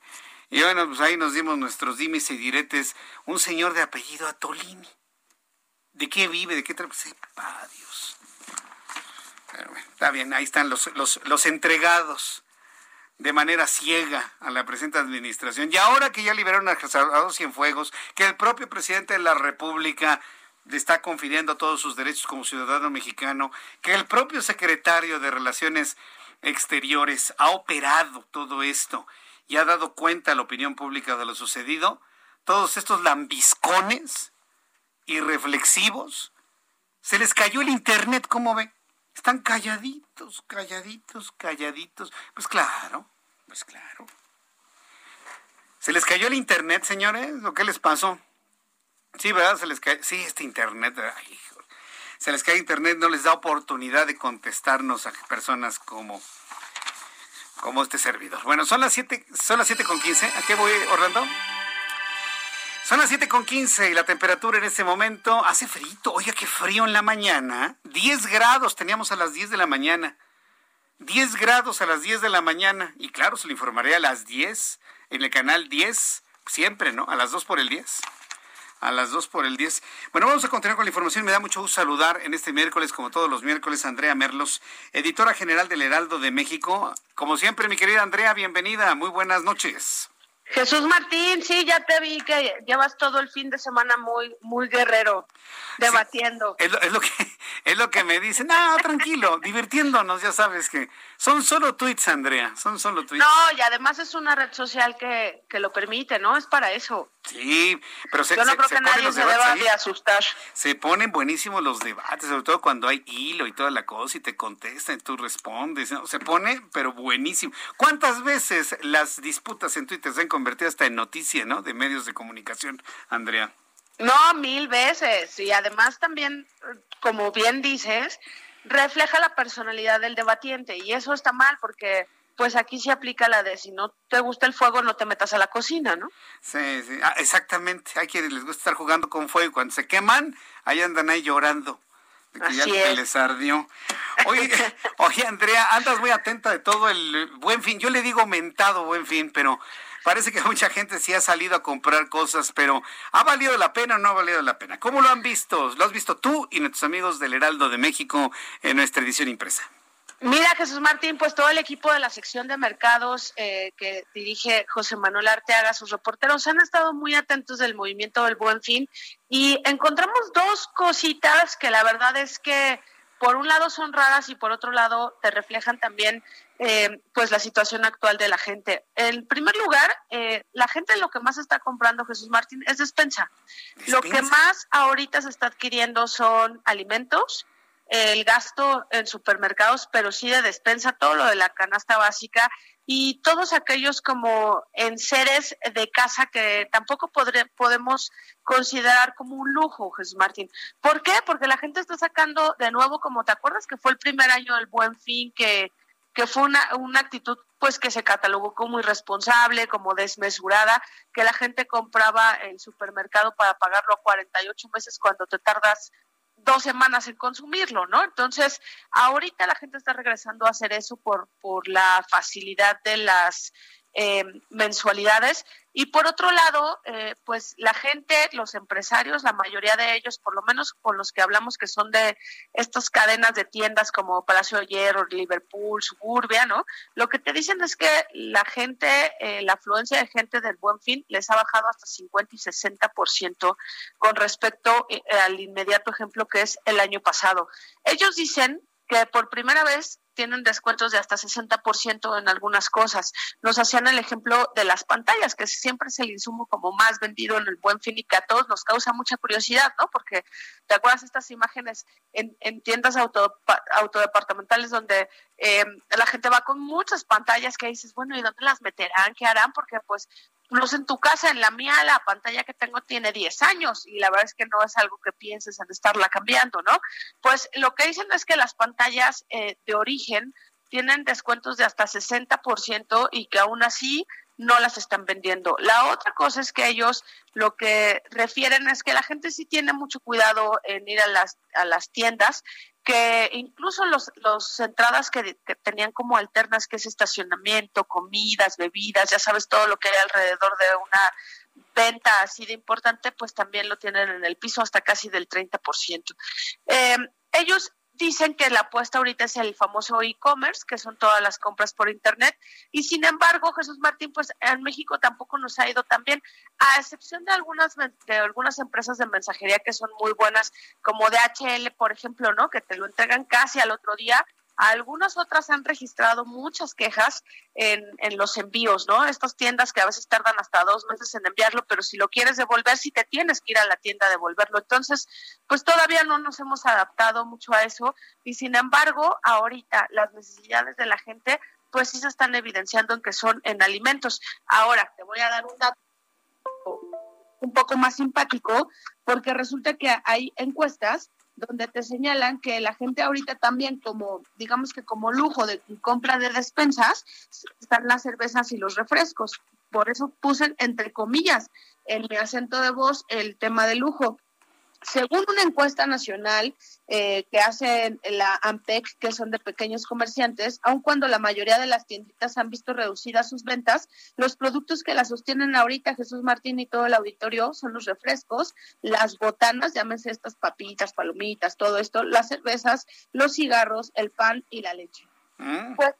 Y bueno, pues ahí nos dimos nuestros dimes y diretes. Un señor de apellido Atolini. ¿De qué vive? ¿De qué trabaja? Sepa Dios. Pero bueno, está bien, ahí están los, los, los entregados de manera ciega a la presente administración. Y ahora que ya liberaron a Salvador Cienfuegos, que el propio presidente de la República está confiriendo todos sus derechos como ciudadano mexicano, que el propio secretario de Relaciones Exteriores ha operado todo esto y ha dado cuenta a la opinión pública de lo sucedido, todos estos lambiscones irreflexivos, se les cayó el internet, ¿cómo ve? Están calladitos, calladitos, calladitos. Pues claro, pues claro. ¿Se les cayó el internet, señores? ¿O qué les pasó? Sí, ¿verdad? Se les cae. Sí, este internet. Se les cae internet, no les da oportunidad de contestarnos a personas como como este servidor. Bueno, son las 7, son las siete con 15. ¿A qué voy, Orlando? Son las siete con 15 y la temperatura en este momento hace frío. Oiga, qué frío en la mañana. 10 grados teníamos a las 10 de la mañana. 10 grados a las 10 de la mañana. Y claro, se lo informaré a las 10 en el canal 10, siempre, ¿no? A las 2 por el 10 a las 2 por el 10. Bueno, vamos a continuar con la información. Me da mucho gusto saludar en este miércoles, como todos los miércoles, Andrea Merlos, editora general del Heraldo de México. Como siempre, mi querida Andrea, bienvenida. Muy buenas noches. Jesús Martín, sí, ya te vi que llevas todo el fin de semana muy, muy guerrero, debatiendo. es, lo, que, *laughs* es lo que me dicen. No, tranquilo, divirtiéndonos, ya sabes que son solo tweets, Andrea, son solo tweets. No, y además es una red social que, que lo permite, ¿no? Es para eso. Sí, pero se, Yo no creo que nadie se deba de asustar. Se ponen buenísimos los debates, sobre todo cuando hay hilo y toda la cosa y te contestan y tú respondes. Se pone, pero buenísimo. ¿Cuántas veces las disputas en Twitter se han convertido hasta en noticia, ¿no? De medios de comunicación, Andrea. No, mil veces. Y además también, como bien dices, refleja la personalidad del debatiente. Y eso está mal porque pues aquí se aplica la de si no te gusta el fuego, no te metas a la cocina, ¿no? Sí, sí, ah, exactamente. Hay quienes les gusta estar jugando con fuego y cuando se queman, ahí andan ahí llorando. De que ya les ardió. Oye, *laughs* oye, Andrea, andas muy atenta de todo el buen fin. Yo le digo mentado buen fin, pero parece que mucha gente sí ha salido a comprar cosas, pero ¿ha valido la pena o no ha valido la pena? ¿Cómo lo han visto? ¿Lo has visto tú y nuestros amigos del Heraldo de México en nuestra edición impresa? Mira, Jesús Martín, pues todo el equipo de la sección de mercados eh, que dirige José Manuel Arteaga, sus reporteros, han estado muy atentos del movimiento del Buen Fin y encontramos dos cositas que la verdad es que por un lado son raras y por otro lado te reflejan también eh, pues la situación actual de la gente. En primer lugar, eh, la gente lo que más está comprando Jesús Martín es despensa. Lo que más ahorita se está adquiriendo son alimentos, el gasto en supermercados, pero sí de despensa, todo lo de la canasta básica y todos aquellos como en seres de casa que tampoco podemos considerar como un lujo, Jesús Martín. ¿Por qué? Porque la gente está sacando de nuevo, como te acuerdas que fue el primer año del buen fin, que, que fue una, una actitud pues que se catalogó como irresponsable, como desmesurada, que la gente compraba el supermercado para pagarlo a 48 meses cuando te tardas dos semanas en consumirlo, ¿no? Entonces, ahorita la gente está regresando a hacer eso por, por la facilidad de las eh, mensualidades. Y por otro lado, eh, pues la gente, los empresarios, la mayoría de ellos, por lo menos con los que hablamos que son de estas cadenas de tiendas como Palacio de Hierro, Liverpool, Suburbia, ¿no? Lo que te dicen es que la gente, eh, la afluencia de gente del Buen Fin les ha bajado hasta 50 y 60% con respecto al inmediato ejemplo que es el año pasado. Ellos dicen que por primera vez tienen descuentos de hasta 60% en algunas cosas. Nos hacían el ejemplo de las pantallas, que siempre es el insumo como más vendido en el buen fin y que a todos nos causa mucha curiosidad, ¿no? Porque te acuerdas estas imágenes en, tiendas auto, autodepartamentales donde eh, la gente va con muchas pantallas que dices, bueno, ¿y dónde las meterán? ¿Qué harán? Porque pues sé, en tu casa, en la mía, la pantalla que tengo tiene 10 años y la verdad es que no es algo que pienses en estarla cambiando, ¿no? Pues lo que dicen es que las pantallas eh, de origen tienen descuentos de hasta 60% y que aún así no las están vendiendo. La otra cosa es que ellos lo que refieren es que la gente sí tiene mucho cuidado en ir a las, a las tiendas que incluso los, los entradas que, tenían como alternas, que es estacionamiento, comidas, bebidas, ya sabes, todo lo que hay alrededor de una venta así de importante, pues también lo tienen en el piso hasta casi del 30%. Eh, ellos dicen que la apuesta ahorita es el famoso e-commerce, que son todas las compras por internet, y sin embargo, Jesús Martín, pues en México tampoco nos ha ido tan bien, a excepción de algunas de algunas empresas de mensajería que son muy buenas, como DHL, por ejemplo, ¿no? Que te lo entregan casi al otro día algunas otras han registrado muchas quejas en, en, los envíos, ¿no? Estas tiendas que a veces tardan hasta dos meses en enviarlo, pero si lo quieres devolver, si te tienes que ir a la tienda a devolverlo. Entonces, pues todavía no nos hemos adaptado mucho a eso y sin embargo, ahorita las necesidades de la gente, pues sí se están evidenciando en que son en alimentos. Ahora, te voy a dar un dato un poco más simpático, porque resulta que hay encuestas donde te señalan que la gente ahorita también como, digamos que como lujo de compra de despensas, están las cervezas y los refrescos. Por eso puse entre comillas en mi acento de voz el tema de lujo. Según una encuesta nacional eh, que hace la AMPEC, que son de pequeños comerciantes, aun cuando la mayoría de las tienditas han visto reducidas sus ventas, los productos que la sostienen ahorita Jesús Martín y todo el auditorio son los refrescos, las botanas, llámense estas papitas, palomitas, todo esto, las cervezas, los cigarros, el pan y la leche. Mm. Pues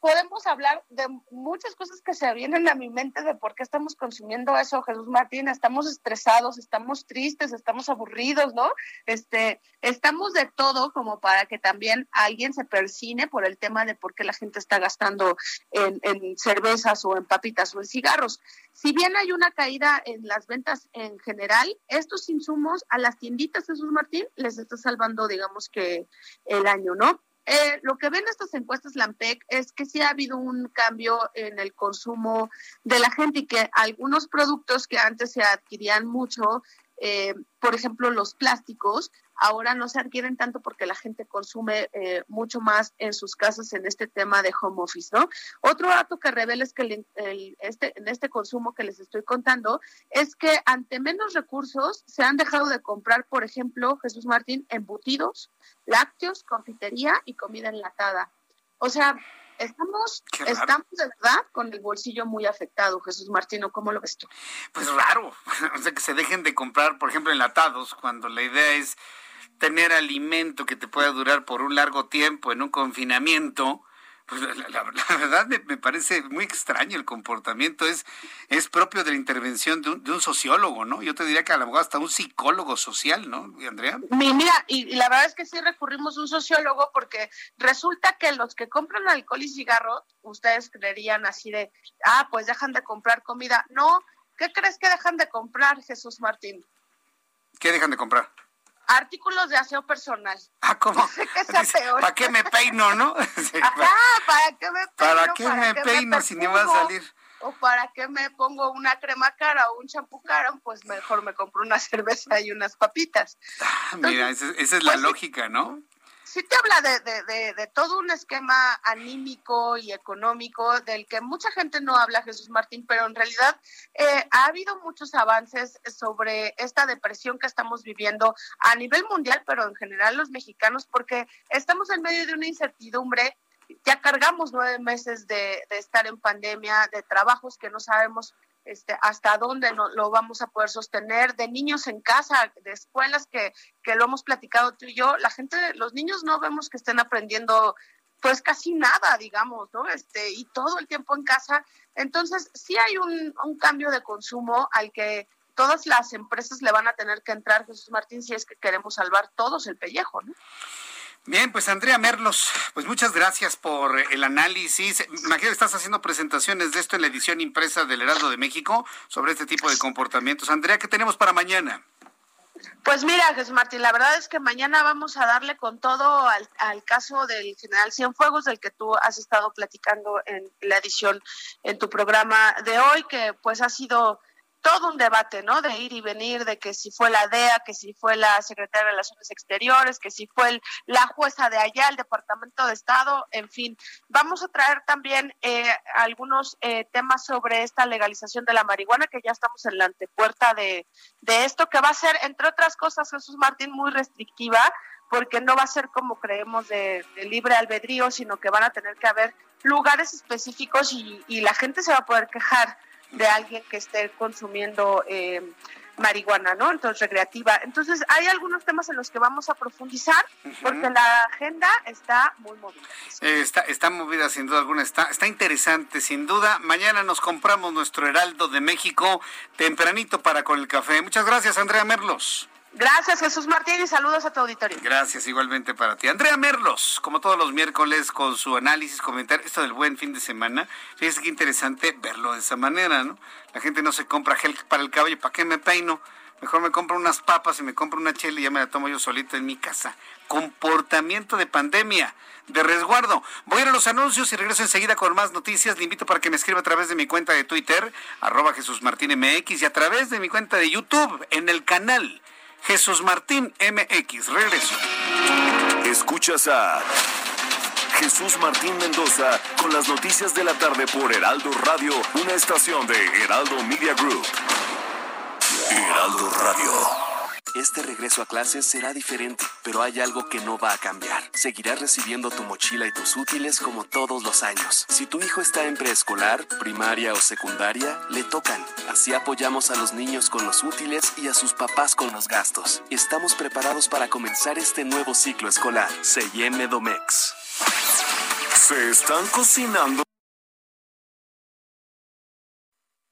podemos hablar de muchas cosas que se vienen a mi mente de por qué estamos consumiendo eso, Jesús Martín, estamos estresados, estamos tristes, estamos aburridos, ¿no? Este, estamos de todo como para que también alguien se persine por el tema de por qué la gente está gastando en, en cervezas o en papitas o en cigarros. Si bien hay una caída en las ventas en general, estos insumos a las tienditas, Jesús Martín, les está salvando, digamos que el año, ¿no? Eh, lo que ven estas encuestas Lampec es que sí ha habido un cambio en el consumo de la gente y que algunos productos que antes se adquirían mucho eh, por ejemplo, los plásticos ahora no se adquieren tanto porque la gente consume eh, mucho más en sus casas en este tema de home office, ¿no? Otro dato que revela es que este, en este consumo que les estoy contando es que ante menos recursos se han dejado de comprar, por ejemplo, Jesús Martín, embutidos, lácteos, confitería y comida enlatada. O sea, estamos, estamos de verdad con el bolsillo muy afectado, Jesús Martino, ¿cómo lo ves tú? Pues raro, *laughs* o sea, que se dejen de comprar, por ejemplo, enlatados, cuando la idea es tener alimento que te pueda durar por un largo tiempo en un confinamiento, pues la, verdad me, parece muy extraño el comportamiento, es, es propio de la intervención de un, de un, sociólogo, ¿no? Yo te diría que a lo mejor hasta un psicólogo social, ¿no, Andrea? Mira, y, la verdad es que sí recurrimos a un sociólogo porque resulta que los que compran alcohol y cigarros, ustedes creerían así de, ah, pues dejan de comprar comida. No, ¿qué crees que dejan de comprar, Jesús Martín? ¿Qué dejan de comprar? Artículos de aseo personal. Ah, ¿cómo? *laughs* ¿Para qué me peino, no? *laughs* Ajá, ¿para qué me peino? ¿Para qué me peino si ni va a salir? O para qué me pongo una crema cara o un champú cara, pues mejor me compro una *laughs* cerveza y unas papitas. Ah, mira, esa, es la pues lógica, ¿no? Sí te habla de, de, todo un esquema anímico y económico del que mucha gente no habla, Jesús Martín, pero en realidad eh, ha habido muchos avances sobre esta depresión que estamos viviendo a nivel mundial, pero en general los mexicanos, porque estamos en medio de una incertidumbre. Ya cargamos nueve meses de, de, estar en pandemia, de trabajos que no sabemos este, hasta dónde lo vamos a poder sostener, de niños en casa, de escuelas que, que lo hemos platicado tú y yo, la gente, los niños no vemos que estén aprendiendo pues casi nada, digamos, ¿no? Este, y todo el tiempo en casa. Entonces, sí hay un, un cambio de consumo al que todas las empresas le van a tener que entrar, Jesús Martín, si es que queremos salvar todos el pellejo, ¿no? Bien, pues Andrea Merlos, pues muchas gracias por el análisis. Imagino que estás haciendo presentaciones de esto en la edición impresa del Heraldo de México sobre este tipo de comportamientos. Andrea, ¿qué tenemos para mañana? Pues mira, Jesús Martín, la verdad es que mañana vamos a darle con todo al, al, caso del general Cienfuegos, del que tú has estado platicando en la edición en tu programa de hoy, que pues ha sido todo un debate, ¿no? De ir y venir, de que si fue la DEA, que si fue la Secretaría de Relaciones Exteriores, que si fue la jueza de allá, el Departamento de Estado, en fin. Vamos a traer también eh, algunos eh, temas sobre esta legalización de la marihuana, que ya estamos en la antepuerta de, de esto, que va a ser, entre otras cosas, Jesús Martín, muy restrictiva, porque no va a ser como creemos de, libre albedrío, sino que van a tener que haber lugares específicos y la gente se va a poder quejar de alguien que esté consumiendo eh, marihuana, ¿no? Entonces, recreativa. Entonces, hay algunos temas en los que vamos a profundizar porque la agenda está muy movida. Eh, está, está movida, sin duda alguna. Está, está interesante, sin duda. Mañana nos compramos nuestro Heraldo de México tempranito para con el café. Muchas gracias, Andrea Merlos. Gracias, Jesús Martín, y saludos a tu auditorio. Gracias, igualmente para ti. Andrea Merlos, como todos los miércoles, con su análisis, comentar esto del buen fin de semana. Fíjese qué interesante verlo de esa manera, ¿no? La gente no se compra gel para el cabello, ¿para qué me peino? Mejor me compro unas papas y me compro una chela y ya me la tomo yo solito en mi casa. Comportamiento de pandemia, de resguardo. Voy a ir a los anuncios y regreso enseguida con más noticias. Le invito para que me escriba a través de mi cuenta de Twitter, arroba Jesús Martín MX, y a través de mi cuenta de YouTube, en el canal Jesús Martín MX. Regreso. Escuchas a Jesús Martín Mendoza con las noticias de la tarde por Heraldo Radio, una estación de Heraldo Media Group. Heraldo Radio. Este regreso a clases será diferente, pero hay algo que no va a cambiar. Seguirás recibiendo tu mochila y tus útiles como todos los años. Si tu hijo está en preescolar, primaria o secundaria, le tocan. Así apoyamos a los niños con los útiles y a sus papás con los gastos. Estamos preparados para comenzar este nuevo ciclo escolar. llame Domex. Se están cocinando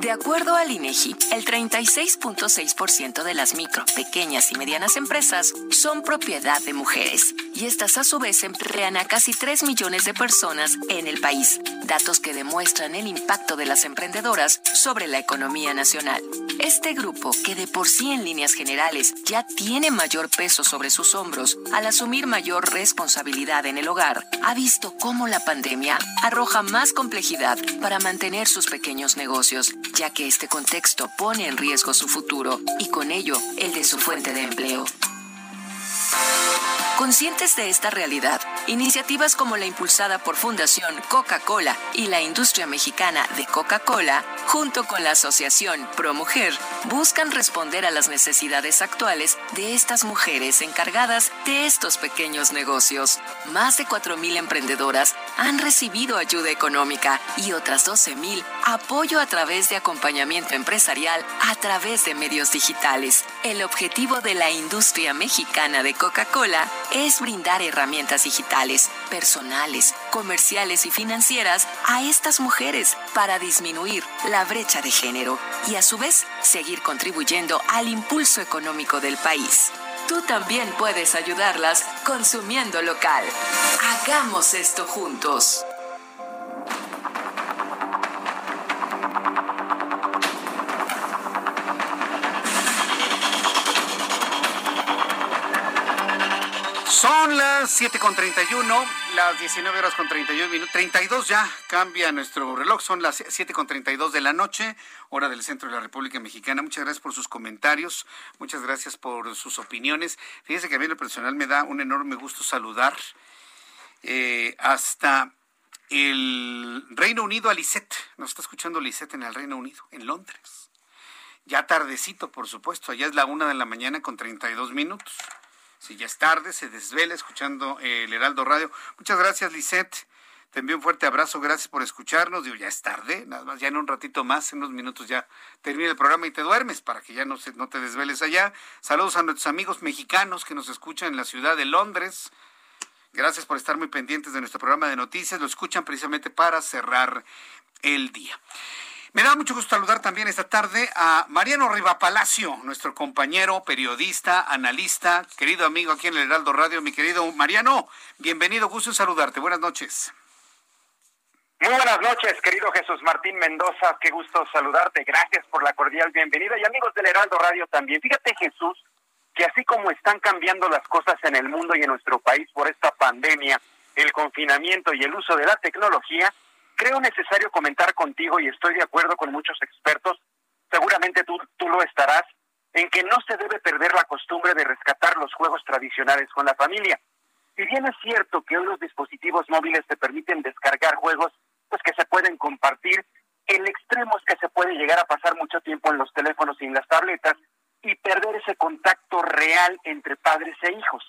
De acuerdo al INEGI, el 36.6% de las micro, pequeñas y medianas empresas son propiedad de mujeres y estas a su vez emplean a casi 3 millones de personas en el país. datos que demuestran el impacto de las emprendedoras sobre la economía nacional. Este grupo, que de por sí en líneas generales ya tiene mayor peso sobre sus hombros al asumir mayor responsabilidad en el hogar, ha visto cómo la pandemia arroja más complejidad para mantener sus pequeños negocios, ya que este contexto pone en riesgo su futuro y con ello el de su fuente de empleo. Conscientes de esta realidad, iniciativas como la impulsada por Fundación Coca-Cola y la industria mexicana de Coca-Cola, junto con la asociación ProMujer, buscan responder a las necesidades actuales de estas mujeres encargadas de estos pequeños negocios. Más de 4.000 emprendedoras han recibido ayuda económica y otras 12.000 apoyo a través de acompañamiento empresarial a través de medios digitales. El objetivo de la industria mexicana de Coca-Cola es brindar herramientas digitales, personales, comerciales y financieras a estas mujeres para disminuir la brecha de género y a su vez seguir contribuyendo al impulso económico del país. Tú también puedes ayudarlas consumiendo local. Hagamos esto juntos. Son las 7 con 31, las 19 horas con 31 minutos, 32 ya cambia nuestro reloj, son las 7 con 32 de la noche, hora del centro de la República Mexicana. Muchas gracias por sus comentarios, muchas gracias por sus opiniones. Fíjese que a mí en lo personal me da un enorme gusto saludar eh, hasta el Reino Unido a Lisette. Nos está escuchando Lisette en el Reino Unido, en Londres. Ya tardecito, por supuesto, allá es la una de la mañana con 32 minutos. Si ya es tarde, se desvela escuchando el Heraldo Radio. Muchas gracias, Lisette. Te envío un fuerte abrazo, gracias por escucharnos. Digo, ya es tarde, nada más, ya en un ratito más, en unos minutos ya termina el programa y te duermes para que ya no, se, no te desveles allá. Saludos a nuestros amigos mexicanos que nos escuchan en la ciudad de Londres. Gracias por estar muy pendientes de nuestro programa de noticias. Lo escuchan precisamente para cerrar el día. Me da mucho gusto saludar también esta tarde a Mariano Rivapalacio, nuestro compañero, periodista, analista, querido amigo aquí en el Heraldo Radio. Mi querido Mariano, bienvenido, gusto en saludarte. Buenas noches. Muy buenas noches, querido Jesús Martín Mendoza. Qué gusto saludarte. Gracias por la cordial bienvenida. Y amigos del Heraldo Radio también. Fíjate, Jesús, que así como están cambiando las cosas en el mundo y en nuestro país por esta pandemia, el confinamiento y el uso de la tecnología, creo necesario comentar contigo y estoy de acuerdo con muchos expertos, seguramente tú, tú lo estarás, en que no se debe perder la costumbre de rescatar los juegos tradicionales con la familia. Si bien es cierto que hoy los dispositivos móviles te permiten descargar juegos pues que se pueden compartir, el extremo es que se puede llegar a pasar mucho tiempo en los teléfonos y en las tabletas y perder ese contacto real entre padres e hijos.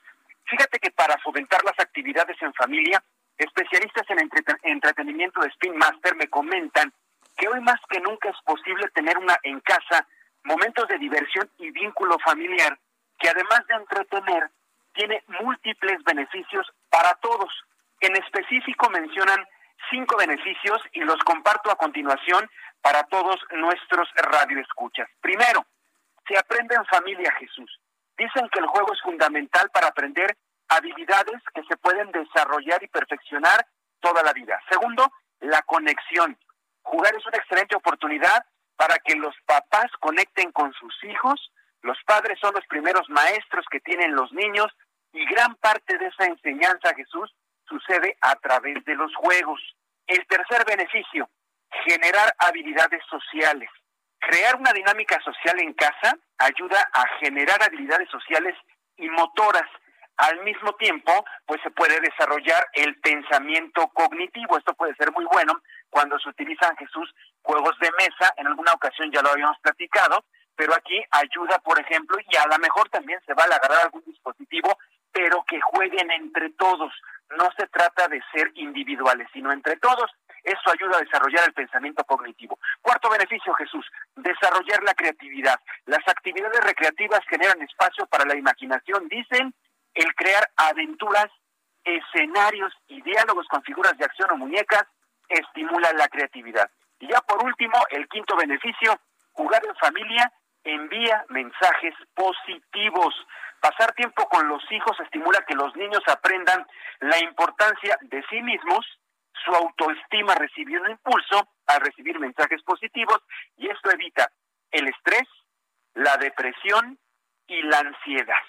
Fíjate que para fomentar las actividades en familia, Especialistas en entretenimiento de Spin Master me comentan que hoy más que nunca es posible tener una en casa momentos de diversión y vínculo familiar que además de entretener tiene múltiples beneficios para todos. En específico mencionan cinco beneficios y los comparto a continuación para todos nuestros radioescuchas. Primero, se aprende en familia Jesús. Dicen que el juego es fundamental para aprender habilidades que se pueden desarrollar y perfeccionar toda la vida. Segundo, la conexión. Jugar es una excelente oportunidad para que los papás conecten con sus hijos. Los padres son los primeros maestros que tienen los niños y gran parte de esa enseñanza, Jesús, sucede a través de los juegos. El tercer beneficio, generar habilidades sociales. Crear una dinámica social en casa ayuda a generar habilidades sociales y motoras al mismo tiempo, pues se puede desarrollar el pensamiento cognitivo. Esto puede ser muy bueno cuando se utilizan, Jesús, juegos de mesa. En alguna ocasión ya lo habíamos platicado, pero aquí ayuda, por ejemplo, y a lo mejor también se va a agarrar algún dispositivo, pero que jueguen entre todos. No se trata de ser individuales, sino entre todos. Eso ayuda a desarrollar el pensamiento cognitivo. Cuarto beneficio, Jesús, desarrollar la creatividad. Las actividades recreativas generan espacio para la imaginación, dicen, el crear aventuras, escenarios y diálogos con figuras de acción o muñecas estimula la creatividad. Y ya por último, el quinto beneficio, jugar en familia envía mensajes positivos. Pasar tiempo con los hijos estimula que los niños aprendan la importancia de sí mismos, su autoestima recibe un impulso al recibir mensajes positivos y esto evita el estrés, la depresión y la ansiedad.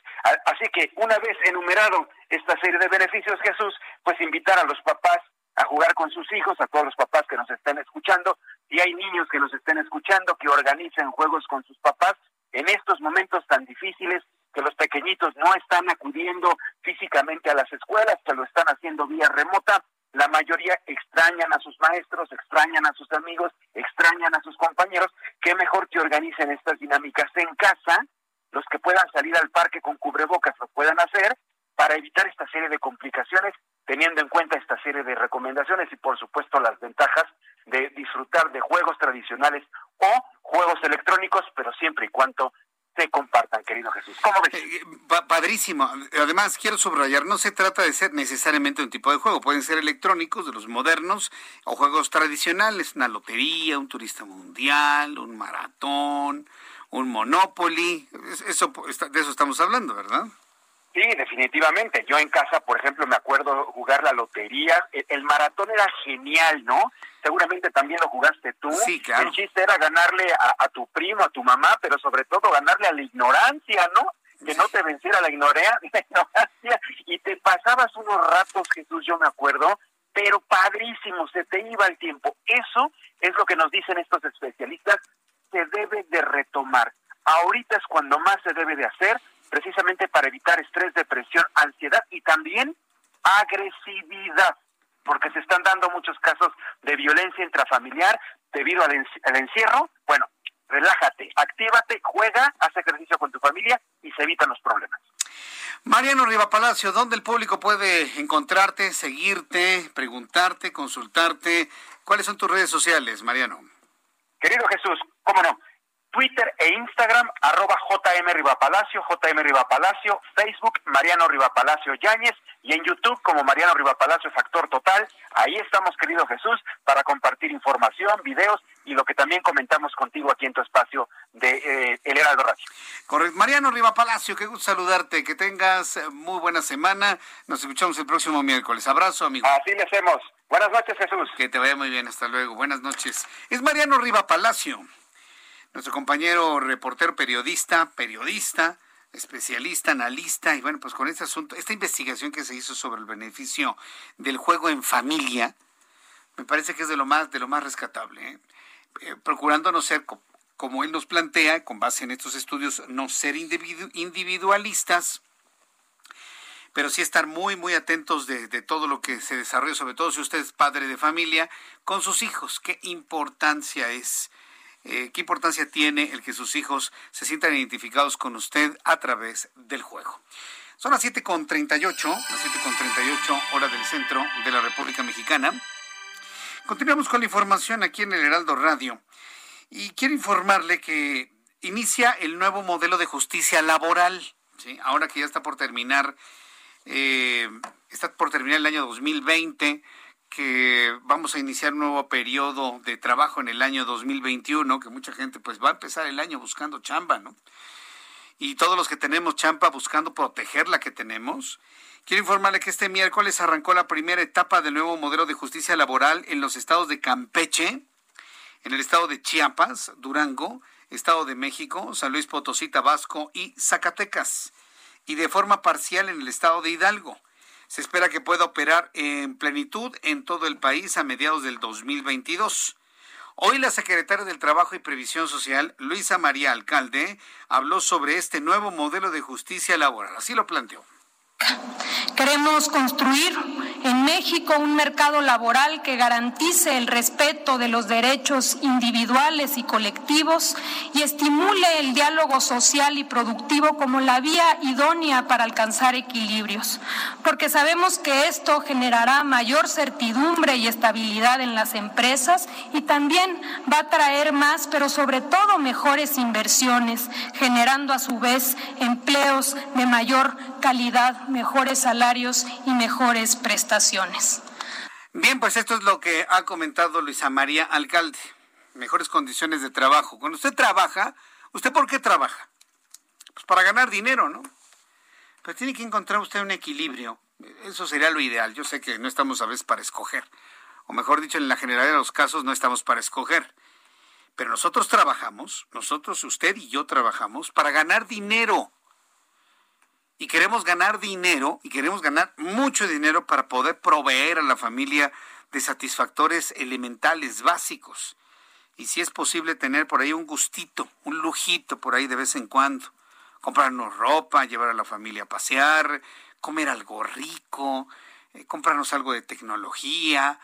Así que una vez enumerado esta serie de beneficios, Jesús, pues invitar a los papás a jugar con sus hijos, a todos los papás que nos estén escuchando, si hay niños que nos estén escuchando, que organicen juegos con sus papás en estos momentos tan difíciles que los pequeñitos no están acudiendo físicamente a las escuelas, que lo están haciendo vía remota, la mayoría extrañan a sus maestros, extrañan a sus amigos, extrañan a sus compañeros, qué mejor que organicen estas dinámicas en casa, los que puedan salir al parque con cubrebocas lo puedan hacer para evitar esta serie de complicaciones, teniendo en cuenta esta serie de recomendaciones y por supuesto las ventajas de disfrutar de juegos tradicionales o juegos electrónicos, pero siempre y cuando se compartan, querido Jesús. ¿Cómo ves? Eh, padrísimo. Además, quiero subrayar, no se trata de ser necesariamente un tipo de juego, pueden ser electrónicos, de los modernos, o juegos tradicionales, una lotería, un turista mundial, un maratón, un Monopoly. Eso, de eso estamos hablando, ¿verdad? Sí, definitivamente. Yo en casa, por ejemplo, me acuerdo jugar la lotería. El, maratón era genial, ¿no? Seguramente también lo jugaste tú. Sí, claro. El chiste era ganarle a, tu primo, a tu mamá, pero sobre todo ganarle a la ignorancia, ¿no? Que no te venciera *laughs* la ignorancia y te pasabas unos ratos, Jesús, yo me acuerdo, pero padrísimo, se te iba el tiempo. Eso es lo que nos dicen estos especialistas, se debe de retomar. Ahorita es cuando más se debe de hacer precisamente para evitar estrés, depresión, ansiedad y también agresividad, porque se están dando muchos casos de violencia intrafamiliar debido al, encierro. Bueno, relájate, actívate, juega, haz ejercicio con tu familia y se evitan los problemas. Mariano Riva Palacio, ¿dónde el público puede encontrarte, seguirte, preguntarte, consultarte? ¿Cuáles son tus redes sociales, Mariano? Querido Jesús, cómo no, Twitter e Instagram, arroba JM Rivapalacio, JM Rivapalacio, Facebook, Mariano Rivapalacio Yáñez, y en YouTube como Mariano Rivapalacio Factor Total. Ahí estamos, querido Jesús, para compartir información, videos y lo que también comentamos contigo aquí en tu espacio de eh, El Heraldo Radio. Correcto. Mariano Rivapalacio, qué gusto saludarte, que tengas muy buena semana. Nos escuchamos el próximo miércoles. Abrazo, amigo. Así le hacemos. Buenas noches, Jesús. Que te vaya muy bien, hasta luego. Buenas noches. Es Mariano Rivapalacio nuestro compañero reportero periodista, periodista, especialista, analista, y bueno, pues con este asunto, esta investigación que se hizo sobre el beneficio del juego en familia, me parece que es de lo más, de lo más rescatable, ¿eh? Eh, procurando no ser, como él nos plantea, con base en estos estudios, no ser individualistas, pero sí estar muy, muy atentos de, de, todo lo que se desarrolla, sobre todo si usted es padre de familia, con sus hijos. ¿Qué importancia es eh, qué importancia tiene el que sus hijos se sientan identificados con usted a través del juego. Son las 7.38, las 7.38 hora del centro de la República Mexicana. Continuamos con la información aquí en el Heraldo Radio. Y quiero informarle que inicia el nuevo modelo de justicia laboral. ¿sí? Ahora que ya está por terminar, eh, está por terminar el año 2020 que vamos a iniciar un nuevo periodo de trabajo en el año 2021, que mucha gente pues va a empezar el año buscando chamba, ¿no? Y todos los que tenemos chamba buscando proteger la que tenemos. Quiero informarle que este miércoles arrancó la primera etapa del nuevo modelo de justicia laboral en los estados de Campeche, en el estado de Chiapas, Durango, Estado de México, San Luis Potosí, Tabasco y Zacatecas, y de forma parcial en el estado de Hidalgo. Se espera que pueda operar en plenitud en todo el país a mediados del 2022. Hoy la secretaria del Trabajo y Previsión Social, Luisa María Alcalde, habló sobre este nuevo modelo de justicia laboral. Así lo planteó. Queremos construir en México un mercado laboral que garantice el respeto de los derechos individuales y colectivos y estimule el diálogo social y productivo como la vía idónea para alcanzar equilibrios, porque sabemos que esto generará mayor certidumbre y estabilidad en las empresas y también va a traer más, pero sobre todo mejores inversiones, generando a su vez empleos de mayor calidad, mejores salarios y mejores prestaciones. Bien, pues esto es lo que ha comentado Luisa María Alcalde. Mejores condiciones de trabajo. Cuando usted trabaja, ¿usted por qué trabaja? Pues para ganar dinero, ¿no? Pero tiene que encontrar usted un equilibrio. Eso sería lo ideal. Yo sé que no estamos a veces para escoger o mejor dicho, en la generalidad de los casos no estamos para escoger. Pero nosotros trabajamos, nosotros, usted y yo trabajamos para ganar dinero. Y queremos ganar dinero y queremos ganar mucho dinero para poder proveer a la familia de satisfactores elementales, básicos. Y si es posible tener por ahí un gustito, un lujito por ahí de vez en cuando. Comprarnos ropa, llevar a la familia a pasear, comer algo rico, eh, comprarnos algo de tecnología,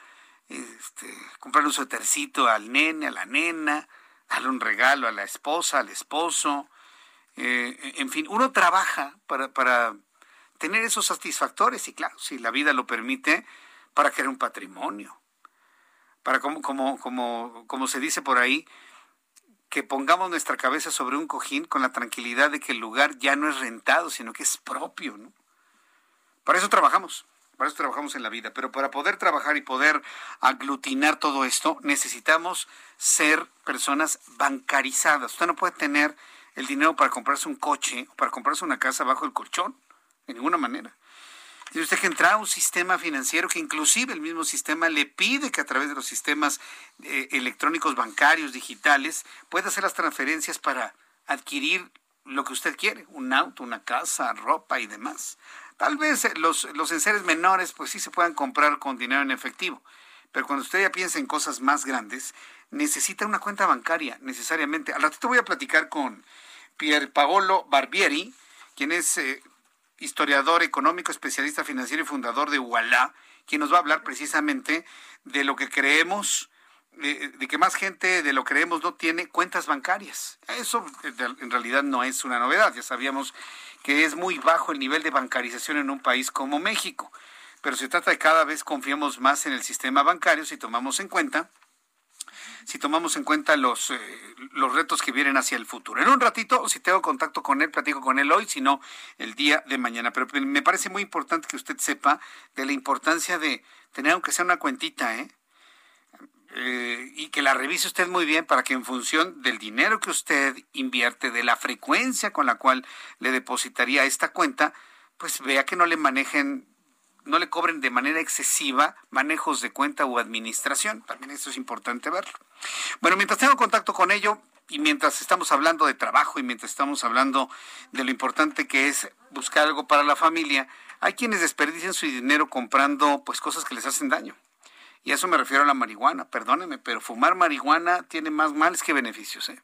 este, comprarle un suétercito al nene, a la nena, darle un regalo a la esposa, al esposo. Eh, en fin, uno trabaja para, para tener esos satisfactores y claro, si la vida lo permite, para crear un patrimonio. Para como, como, como, como se dice por ahí, que pongamos nuestra cabeza sobre un cojín con la tranquilidad de que el lugar ya no es rentado, sino que es propio. ¿no? Para eso trabajamos. Para eso trabajamos en la vida, pero para poder trabajar y poder aglutinar todo esto, necesitamos ser personas bancarizadas. Usted no puede tener el dinero para comprarse un coche o para comprarse una casa bajo el colchón, de ninguna manera. Tiene usted que entrar a un sistema financiero que inclusive el mismo sistema le pide que a través de los sistemas eh, electrónicos bancarios, digitales, pueda hacer las transferencias para adquirir lo que usted quiere, un auto, una casa, ropa y demás. Tal vez eh, los, los enseres menores pues sí se puedan comprar con dinero en efectivo, pero cuando usted ya piensa en cosas más grandes, necesita una cuenta bancaria necesariamente. Al ratito voy a platicar con Pier Paolo Barbieri, quien es eh, historiador económico, especialista financiero y fundador de Ualá, quien nos va a hablar precisamente de lo que creemos, de, de, que más gente de lo que creemos no tiene cuentas bancarias. Eso en realidad no es una novedad, ya sabíamos que es muy bajo el nivel de bancarización en un país como México. Pero se trata de cada vez confiamos más en el sistema bancario si tomamos en cuenta si tomamos en cuenta los, eh, los retos que vienen hacia el futuro. En un ratito, si tengo contacto con él, platico con él hoy, si no, el día de mañana. Pero me parece muy importante que usted sepa de la importancia de tener aunque sea una cuentita, ¿eh? Eh, y que la revise usted muy bien para que en función del dinero que usted invierte, de la frecuencia con la cual le depositaría esta cuenta, pues vea que no le manejen, no le cobren de manera excesiva manejos de cuenta o administración. También eso es importante verlo. Bueno, mientras tengo contacto con ello y mientras estamos hablando de trabajo y mientras estamos hablando de lo importante que es buscar algo para la familia, hay quienes desperdician su dinero comprando pues cosas que les hacen daño. Y a eso me refiero a la marihuana, perdóneme, pero fumar marihuana tiene más males que beneficios. ¿eh?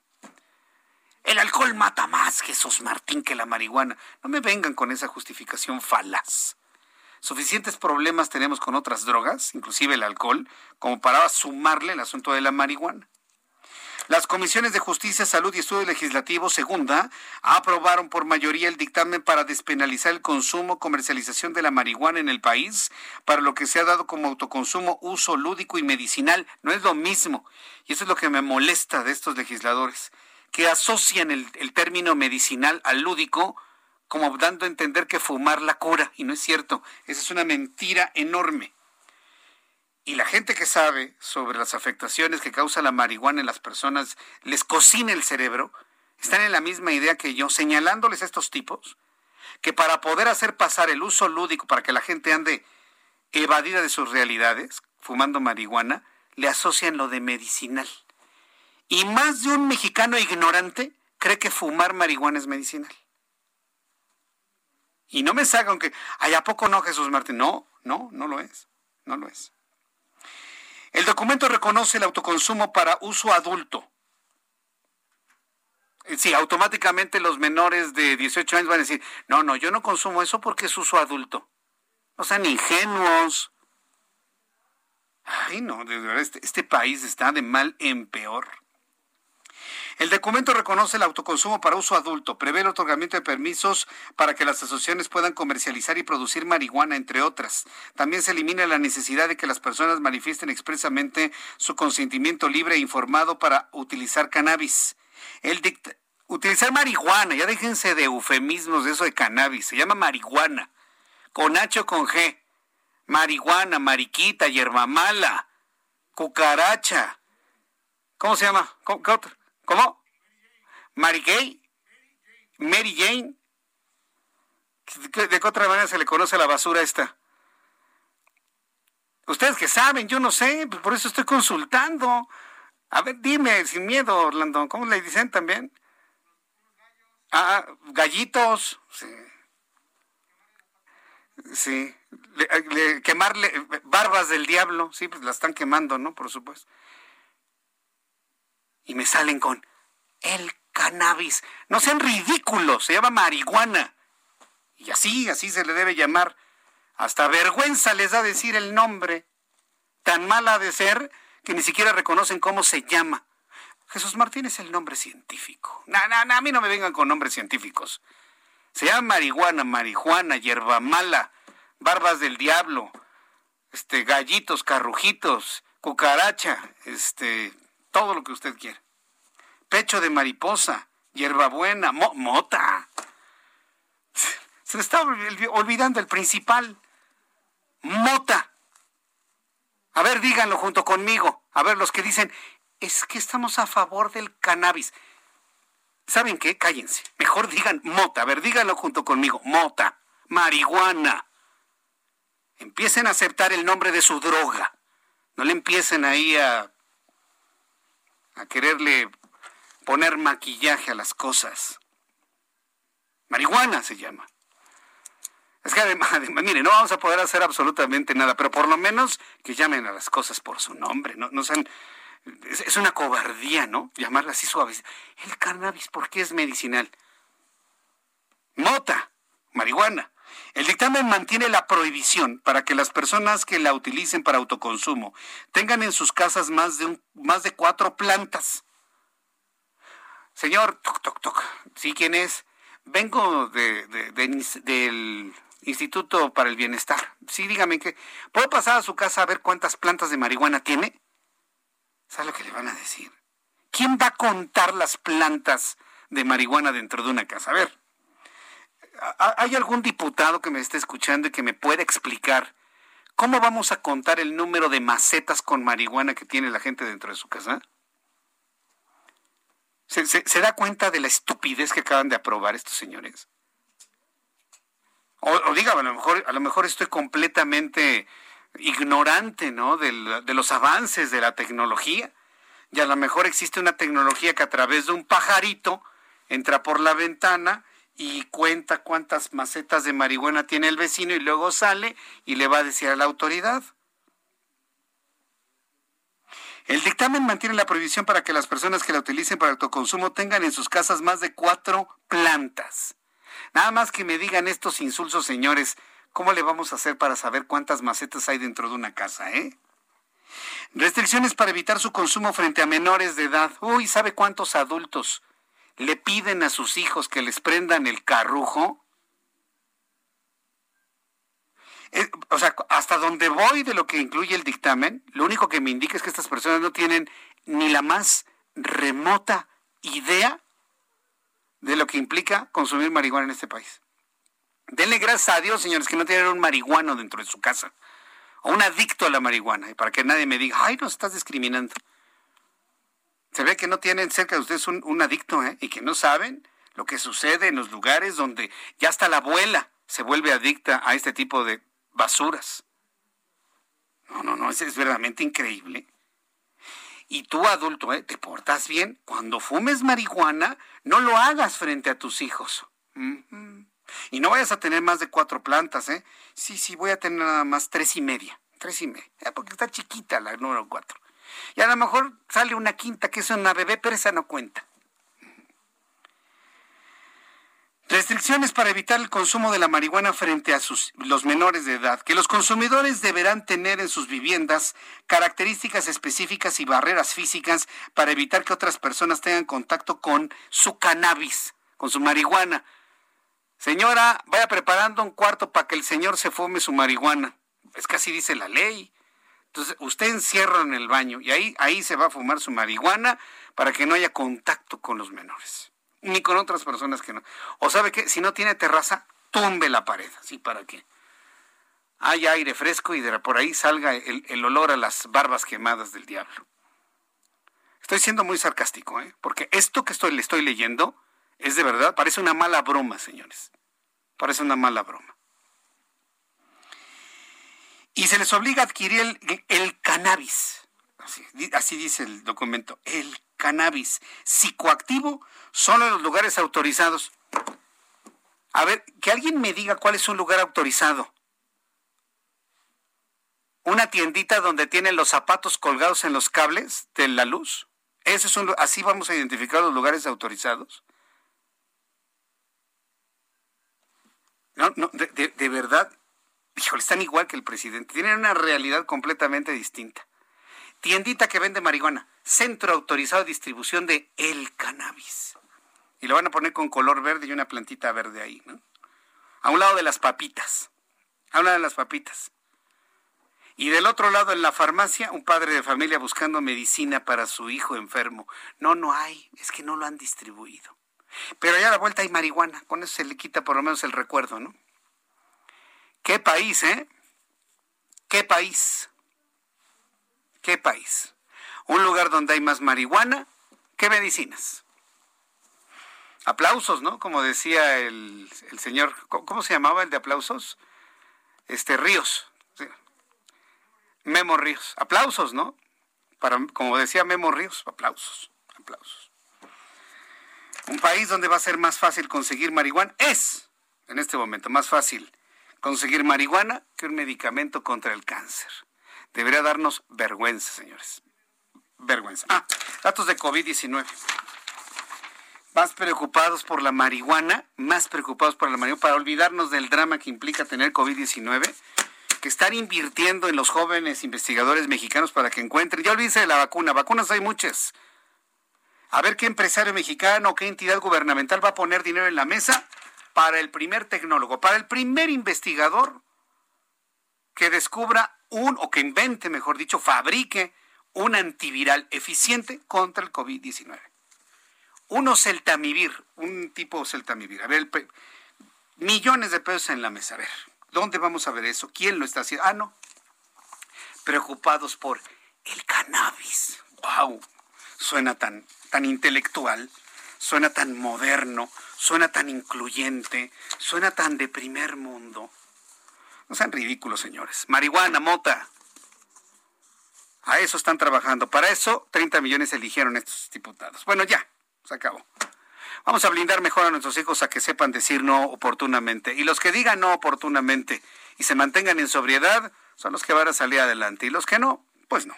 El alcohol mata más, Jesús Martín, que la marihuana. No me vengan con esa justificación falaz. Suficientes problemas tenemos con otras drogas, inclusive el alcohol, como para sumarle el asunto de la marihuana. Las comisiones de Justicia, Salud y Estudio Legislativo Segunda aprobaron por mayoría el dictamen para despenalizar el consumo, comercialización de la marihuana en el país, para lo que se ha dado como autoconsumo, uso lúdico y medicinal. No es lo mismo. Y eso es lo que me molesta de estos legisladores, que asocian el, el término medicinal al lúdico como dando a entender que fumar la cura. Y no es cierto. Esa es una mentira enorme. Y la gente que sabe sobre las afectaciones que causa la marihuana en las personas, les cocina el cerebro, están en la misma idea que yo, señalándoles a estos tipos que para poder hacer pasar el uso lúdico, para que la gente ande evadida de sus realidades, fumando marihuana, le asocian lo de medicinal. Y más de un mexicano ignorante cree que fumar marihuana es medicinal. Y no me sacan que, ay, ¿a poco no, Jesús Martín? No, no, no lo es. No lo es. El documento reconoce el autoconsumo para uso adulto. Eh, sí, automáticamente los menores de 18 años van a decir, no, no, yo no consumo eso porque es uso adulto. No sean ingenuos. Ay, no, de verdad, este, este país está de mal en peor. El documento reconoce el autoconsumo para uso adulto, prevé el otorgamiento de permisos para que las asociaciones puedan comercializar y producir marihuana, entre otras. También se elimina la necesidad de que las personas manifiesten expresamente su consentimiento libre e informado para utilizar cannabis. El utilizar marihuana, ya déjense de eufemismos de eso de cannabis, se llama marihuana, con H o con G. Marihuana, mariquita, hierba mala, cucaracha. ¿Cómo se llama? ¿Qué otro? ¿Cómo? Mary Gay, Mary Jane. ¿De qué otra manera se le conoce la basura esta? Ustedes que saben, yo no sé, pues por eso estoy consultando. A ver, dime, sin miedo, Orlando, ¿cómo le dicen también? Ah, gallitos, sí. Sí, quemarle barbas del diablo, sí, pues la están quemando, ¿no? Por supuesto. Y me salen con el cannabis. No sean ridículos, se llama marihuana. Y así, así se le debe llamar. Hasta vergüenza les da decir el nombre. Tan mala de ser que ni siquiera reconocen cómo se llama. Jesús Martín es el nombre científico. No, no, no, a mí no me vengan con nombres científicos. Se llama marihuana, marihuana, hierba mala, barbas del diablo, este, gallitos, carrujitos, cucaracha, este, todo lo que usted quiera. Pecho de mariposa, hierbabuena, mota. Se le está olvidando el principal. Mota. A ver, díganlo junto conmigo. A ver, los que dicen, es que estamos a favor del cannabis. ¿Saben qué? Cállense. Mejor digan mota. A ver, díganlo junto conmigo. Mota. Marihuana. Empiecen a aceptar el nombre de su droga. No le empiecen ahí a, a quererle poner maquillaje a las cosas. Marihuana se llama. Es que *laughs* además, mire, no vamos a poder hacer absolutamente nada, pero por lo menos que llamen a las cosas por su nombre, no, no sean es, una cobardía, ¿no? Llamarla así suave. El cannabis, ¿por qué es medicinal? Mota, marihuana. El dictamen mantiene la prohibición para que las personas que la utilicen para autoconsumo tengan en sus casas más de, un, más de cuatro plantas. Señor, toc, toc, toc. ¿Sí quién es? Vengo de, del Instituto para el Bienestar. Sí, dígame que. ¿Puedo pasar a su casa a ver cuántas plantas de marihuana tiene? ¿Sabe lo que le van a decir? ¿Quién va a contar las plantas de marihuana dentro de una casa? A ver, ¿hay algún diputado que me esté escuchando y que me pueda explicar cómo vamos a contar el número de macetas con marihuana que tiene la gente dentro de su casa? ¿Se, da cuenta de la estupidez que acaban de aprobar estos señores? O, o dígame, a lo mejor, a lo mejor estoy completamente ignorante, ¿no? de los avances de la tecnología. Y a lo mejor existe una tecnología que a través de un pajarito entra por la ventana y cuenta cuántas macetas de marihuana tiene el vecino y luego sale y le va a decir a la autoridad. El dictamen mantiene la prohibición para que las personas que la utilicen para autoconsumo tengan en sus casas más de cuatro plantas. Nada más que me digan estos insulsos, señores, ¿Cómo le vamos a hacer para saber cuántas macetas hay dentro de una casa, eh? Restricciones para evitar su consumo frente a menores de edad. Uy, ¿sabe cuántos adultos le piden a sus hijos que les prendan el carrujo? Eh, o sea, hasta donde voy de lo que incluye el dictamen, lo único que me indica es que estas personas no tienen ni la más remota idea de lo que implica consumir marihuana en este país. Denle gracias a Dios, señores, que no tienen un marihuano dentro de su casa. O un adicto a la marihuana. Para que nadie me diga, ay, nos estás discriminando. Se ve que no tienen cerca de ustedes un, adicto, ¿eh? Y que no saben lo que sucede en los lugares donde ya hasta la abuela se vuelve adicta a este tipo de basuras. No, no, no, es, es verdaderamente increíble. Y tú, adulto, ¿eh? te portas bien. Cuando fumes marihuana, no lo hagas frente a tus hijos. Y no vayas a tener más de cuatro plantas, ¿eh? Sí, sí, voy a tener nada más tres y media. Tres y media. Eh, porque está chiquita la número cuatro. Y a lo mejor sale una quinta, que es una bebé, pero esa no cuenta. Restricciones para evitar el consumo de la marihuana frente a sus, los menores de edad. Que los consumidores deberán tener en sus viviendas características específicas y barreras físicas para evitar que otras personas tengan contacto con su cannabis, con su marihuana. Señora, vaya preparando un cuarto para que el señor se fume su marihuana. Es que así dice la ley. Entonces, usted encierra en el baño y ahí, ahí se va a fumar su marihuana para que no haya contacto con los menores. Ni con otras personas que no. O sabe que si no tiene terraza, tumbe la pared. ¿Así para qué? Haya aire fresco y de por ahí salga el, olor a las barbas quemadas del diablo. Estoy siendo muy sarcástico, ¿eh? porque esto que estoy, le estoy leyendo es de verdad, parece una mala broma, señores. Parece una mala broma. Y se les obliga a adquirir el, cannabis. Así, dice el documento. El cannabis psicoactivo solo en los lugares autorizados. A ver, que alguien me diga cuál es un lugar autorizado. Una tiendita donde tienen los zapatos colgados en los cables de la luz. ¿Eso es un, así vamos a identificar los lugares autorizados. No, no, de verdad, híjole, están igual que el presidente. Tienen una realidad completamente distinta. Tiendita que vende marihuana. Centro autorizado de distribución de el cannabis. Y lo van a poner con color verde y una plantita verde ahí, ¿no? A un lado de las papitas. A un lado de las papitas. Y del otro lado, en la farmacia, un padre de familia buscando medicina para su hijo enfermo. No, no hay. Es que no lo han distribuido. Pero allá a la vuelta hay marihuana. Con eso se le quita por lo menos el recuerdo, ¿no? ¿Qué país, eh? ¿Qué país? ¿Qué país? Un lugar donde hay más marihuana que medicinas. Aplausos, ¿no? Como decía el, señor, ¿cómo se llamaba el de aplausos? Este Ríos. Memo Ríos. Aplausos, ¿no? Para, como decía Memo Ríos, aplausos, aplausos. Un país donde va a ser más fácil conseguir marihuana es, en este momento, más fácil conseguir marihuana que un medicamento contra el cáncer. Debería darnos vergüenza, señores. Vergüenza. Ah, datos de COVID-19. Más preocupados por la marihuana, más preocupados por la marihuana, para olvidarnos del drama que implica tener COVID-19, que estar invirtiendo en los jóvenes investigadores mexicanos para que encuentren. Ya olvídense de la vacuna, vacunas hay muchas. A ver qué empresario mexicano, qué entidad gubernamental va a poner dinero en la mesa para el primer tecnólogo, para el primer investigador que descubra un, o que invente, mejor dicho, fabrique un antiviral eficiente contra el COVID-19. Uno celtamivir, un tipo celtamivir. A ver, millones de pesos en la mesa. A ver, ¿dónde vamos a ver eso? ¿Quién lo está haciendo? Ah, no. Preocupados por el cannabis. ¡Wow! Suena tan, tan intelectual, suena tan moderno, suena tan incluyente, suena tan de primer mundo. No sean ridículos, señores. Marihuana, mota. A eso están trabajando. Para eso, 30 millones eligieron estos diputados. Bueno, ya, se acabó. Vamos a blindar mejor a nuestros hijos a que sepan decir no oportunamente. Y los que digan no oportunamente y se mantengan en sobriedad son los que van a salir adelante. Y los que no, pues no.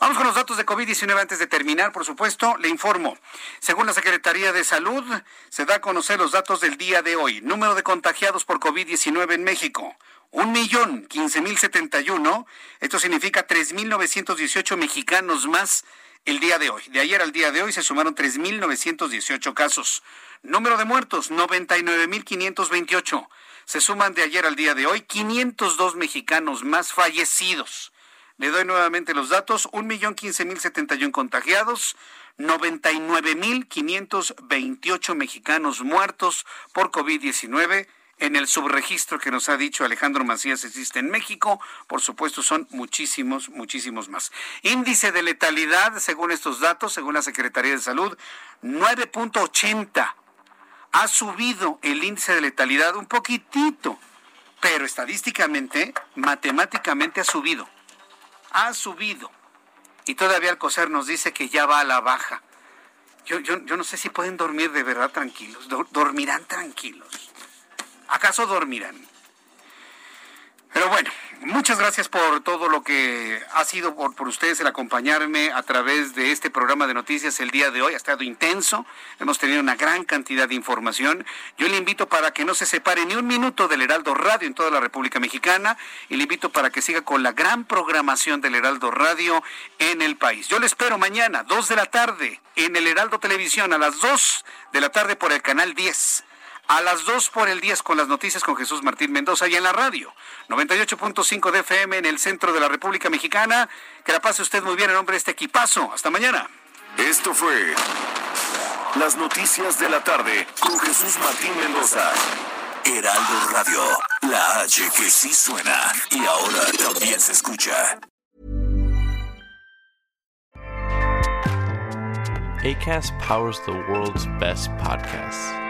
Vamos con los datos de COVID-19 antes de terminar, por supuesto. Le informo. Según la Secretaría de Salud, se da a conocer los datos del día de hoy. Número de contagiados por COVID-19 en México un millón quince mil setenta y uno. Esto significa tres mil novecientos dieciocho mexicanos más el día de hoy. De ayer al día de hoy se sumaron tres mil novecientos dieciocho casos. Número de muertos, noventa y nueve mil quinientos veintiocho. Se suman de ayer al día de hoy quinientos dos mexicanos más fallecidos. Le doy nuevamente los datos, un millón quince mil setenta y un contagiados, noventa y nueve mil quinientos veintiocho mexicanos muertos por COVID-19 en el subregistro que nos ha dicho Alejandro Macías existe en México. Por supuesto, son muchísimos, muchísimos más. Índice de letalidad, según estos datos, según la Secretaría de Salud, 9.80. Ha subido el índice de letalidad un poquitito, pero estadísticamente, matemáticamente ha subido. Ha subido. Y todavía Alcocer nos dice que ya va a la baja. Yo, yo, yo no sé si pueden dormir de verdad tranquilos. dormirán tranquilos. ¿Acaso dormirán? Pero bueno, muchas gracias por todo lo que ha sido por, por, ustedes el acompañarme a través de este programa de noticias el día de hoy. Ha estado intenso, hemos tenido una gran cantidad de información. Yo le invito para que no se separe ni un minuto del Heraldo Radio en toda la República Mexicana y le invito para que siga con la gran programación del Heraldo Radio en el país. Yo le espero mañana, 2 de la tarde, en el Heraldo Televisión, a las 2 de la tarde por el canal 10 a las 2 por el 10 con las noticias con Jesús Martín Mendoza y en la radio 98.5 de FM en el centro de la República Mexicana. Que la pase usted muy bien en nombre de este equipazo. Hasta mañana. Esto fue las noticias de la tarde con Jesús Martín Mendoza. Heraldo Radio, la H que sí suena y ahora también se escucha. ACAST powers the world's best podcasts.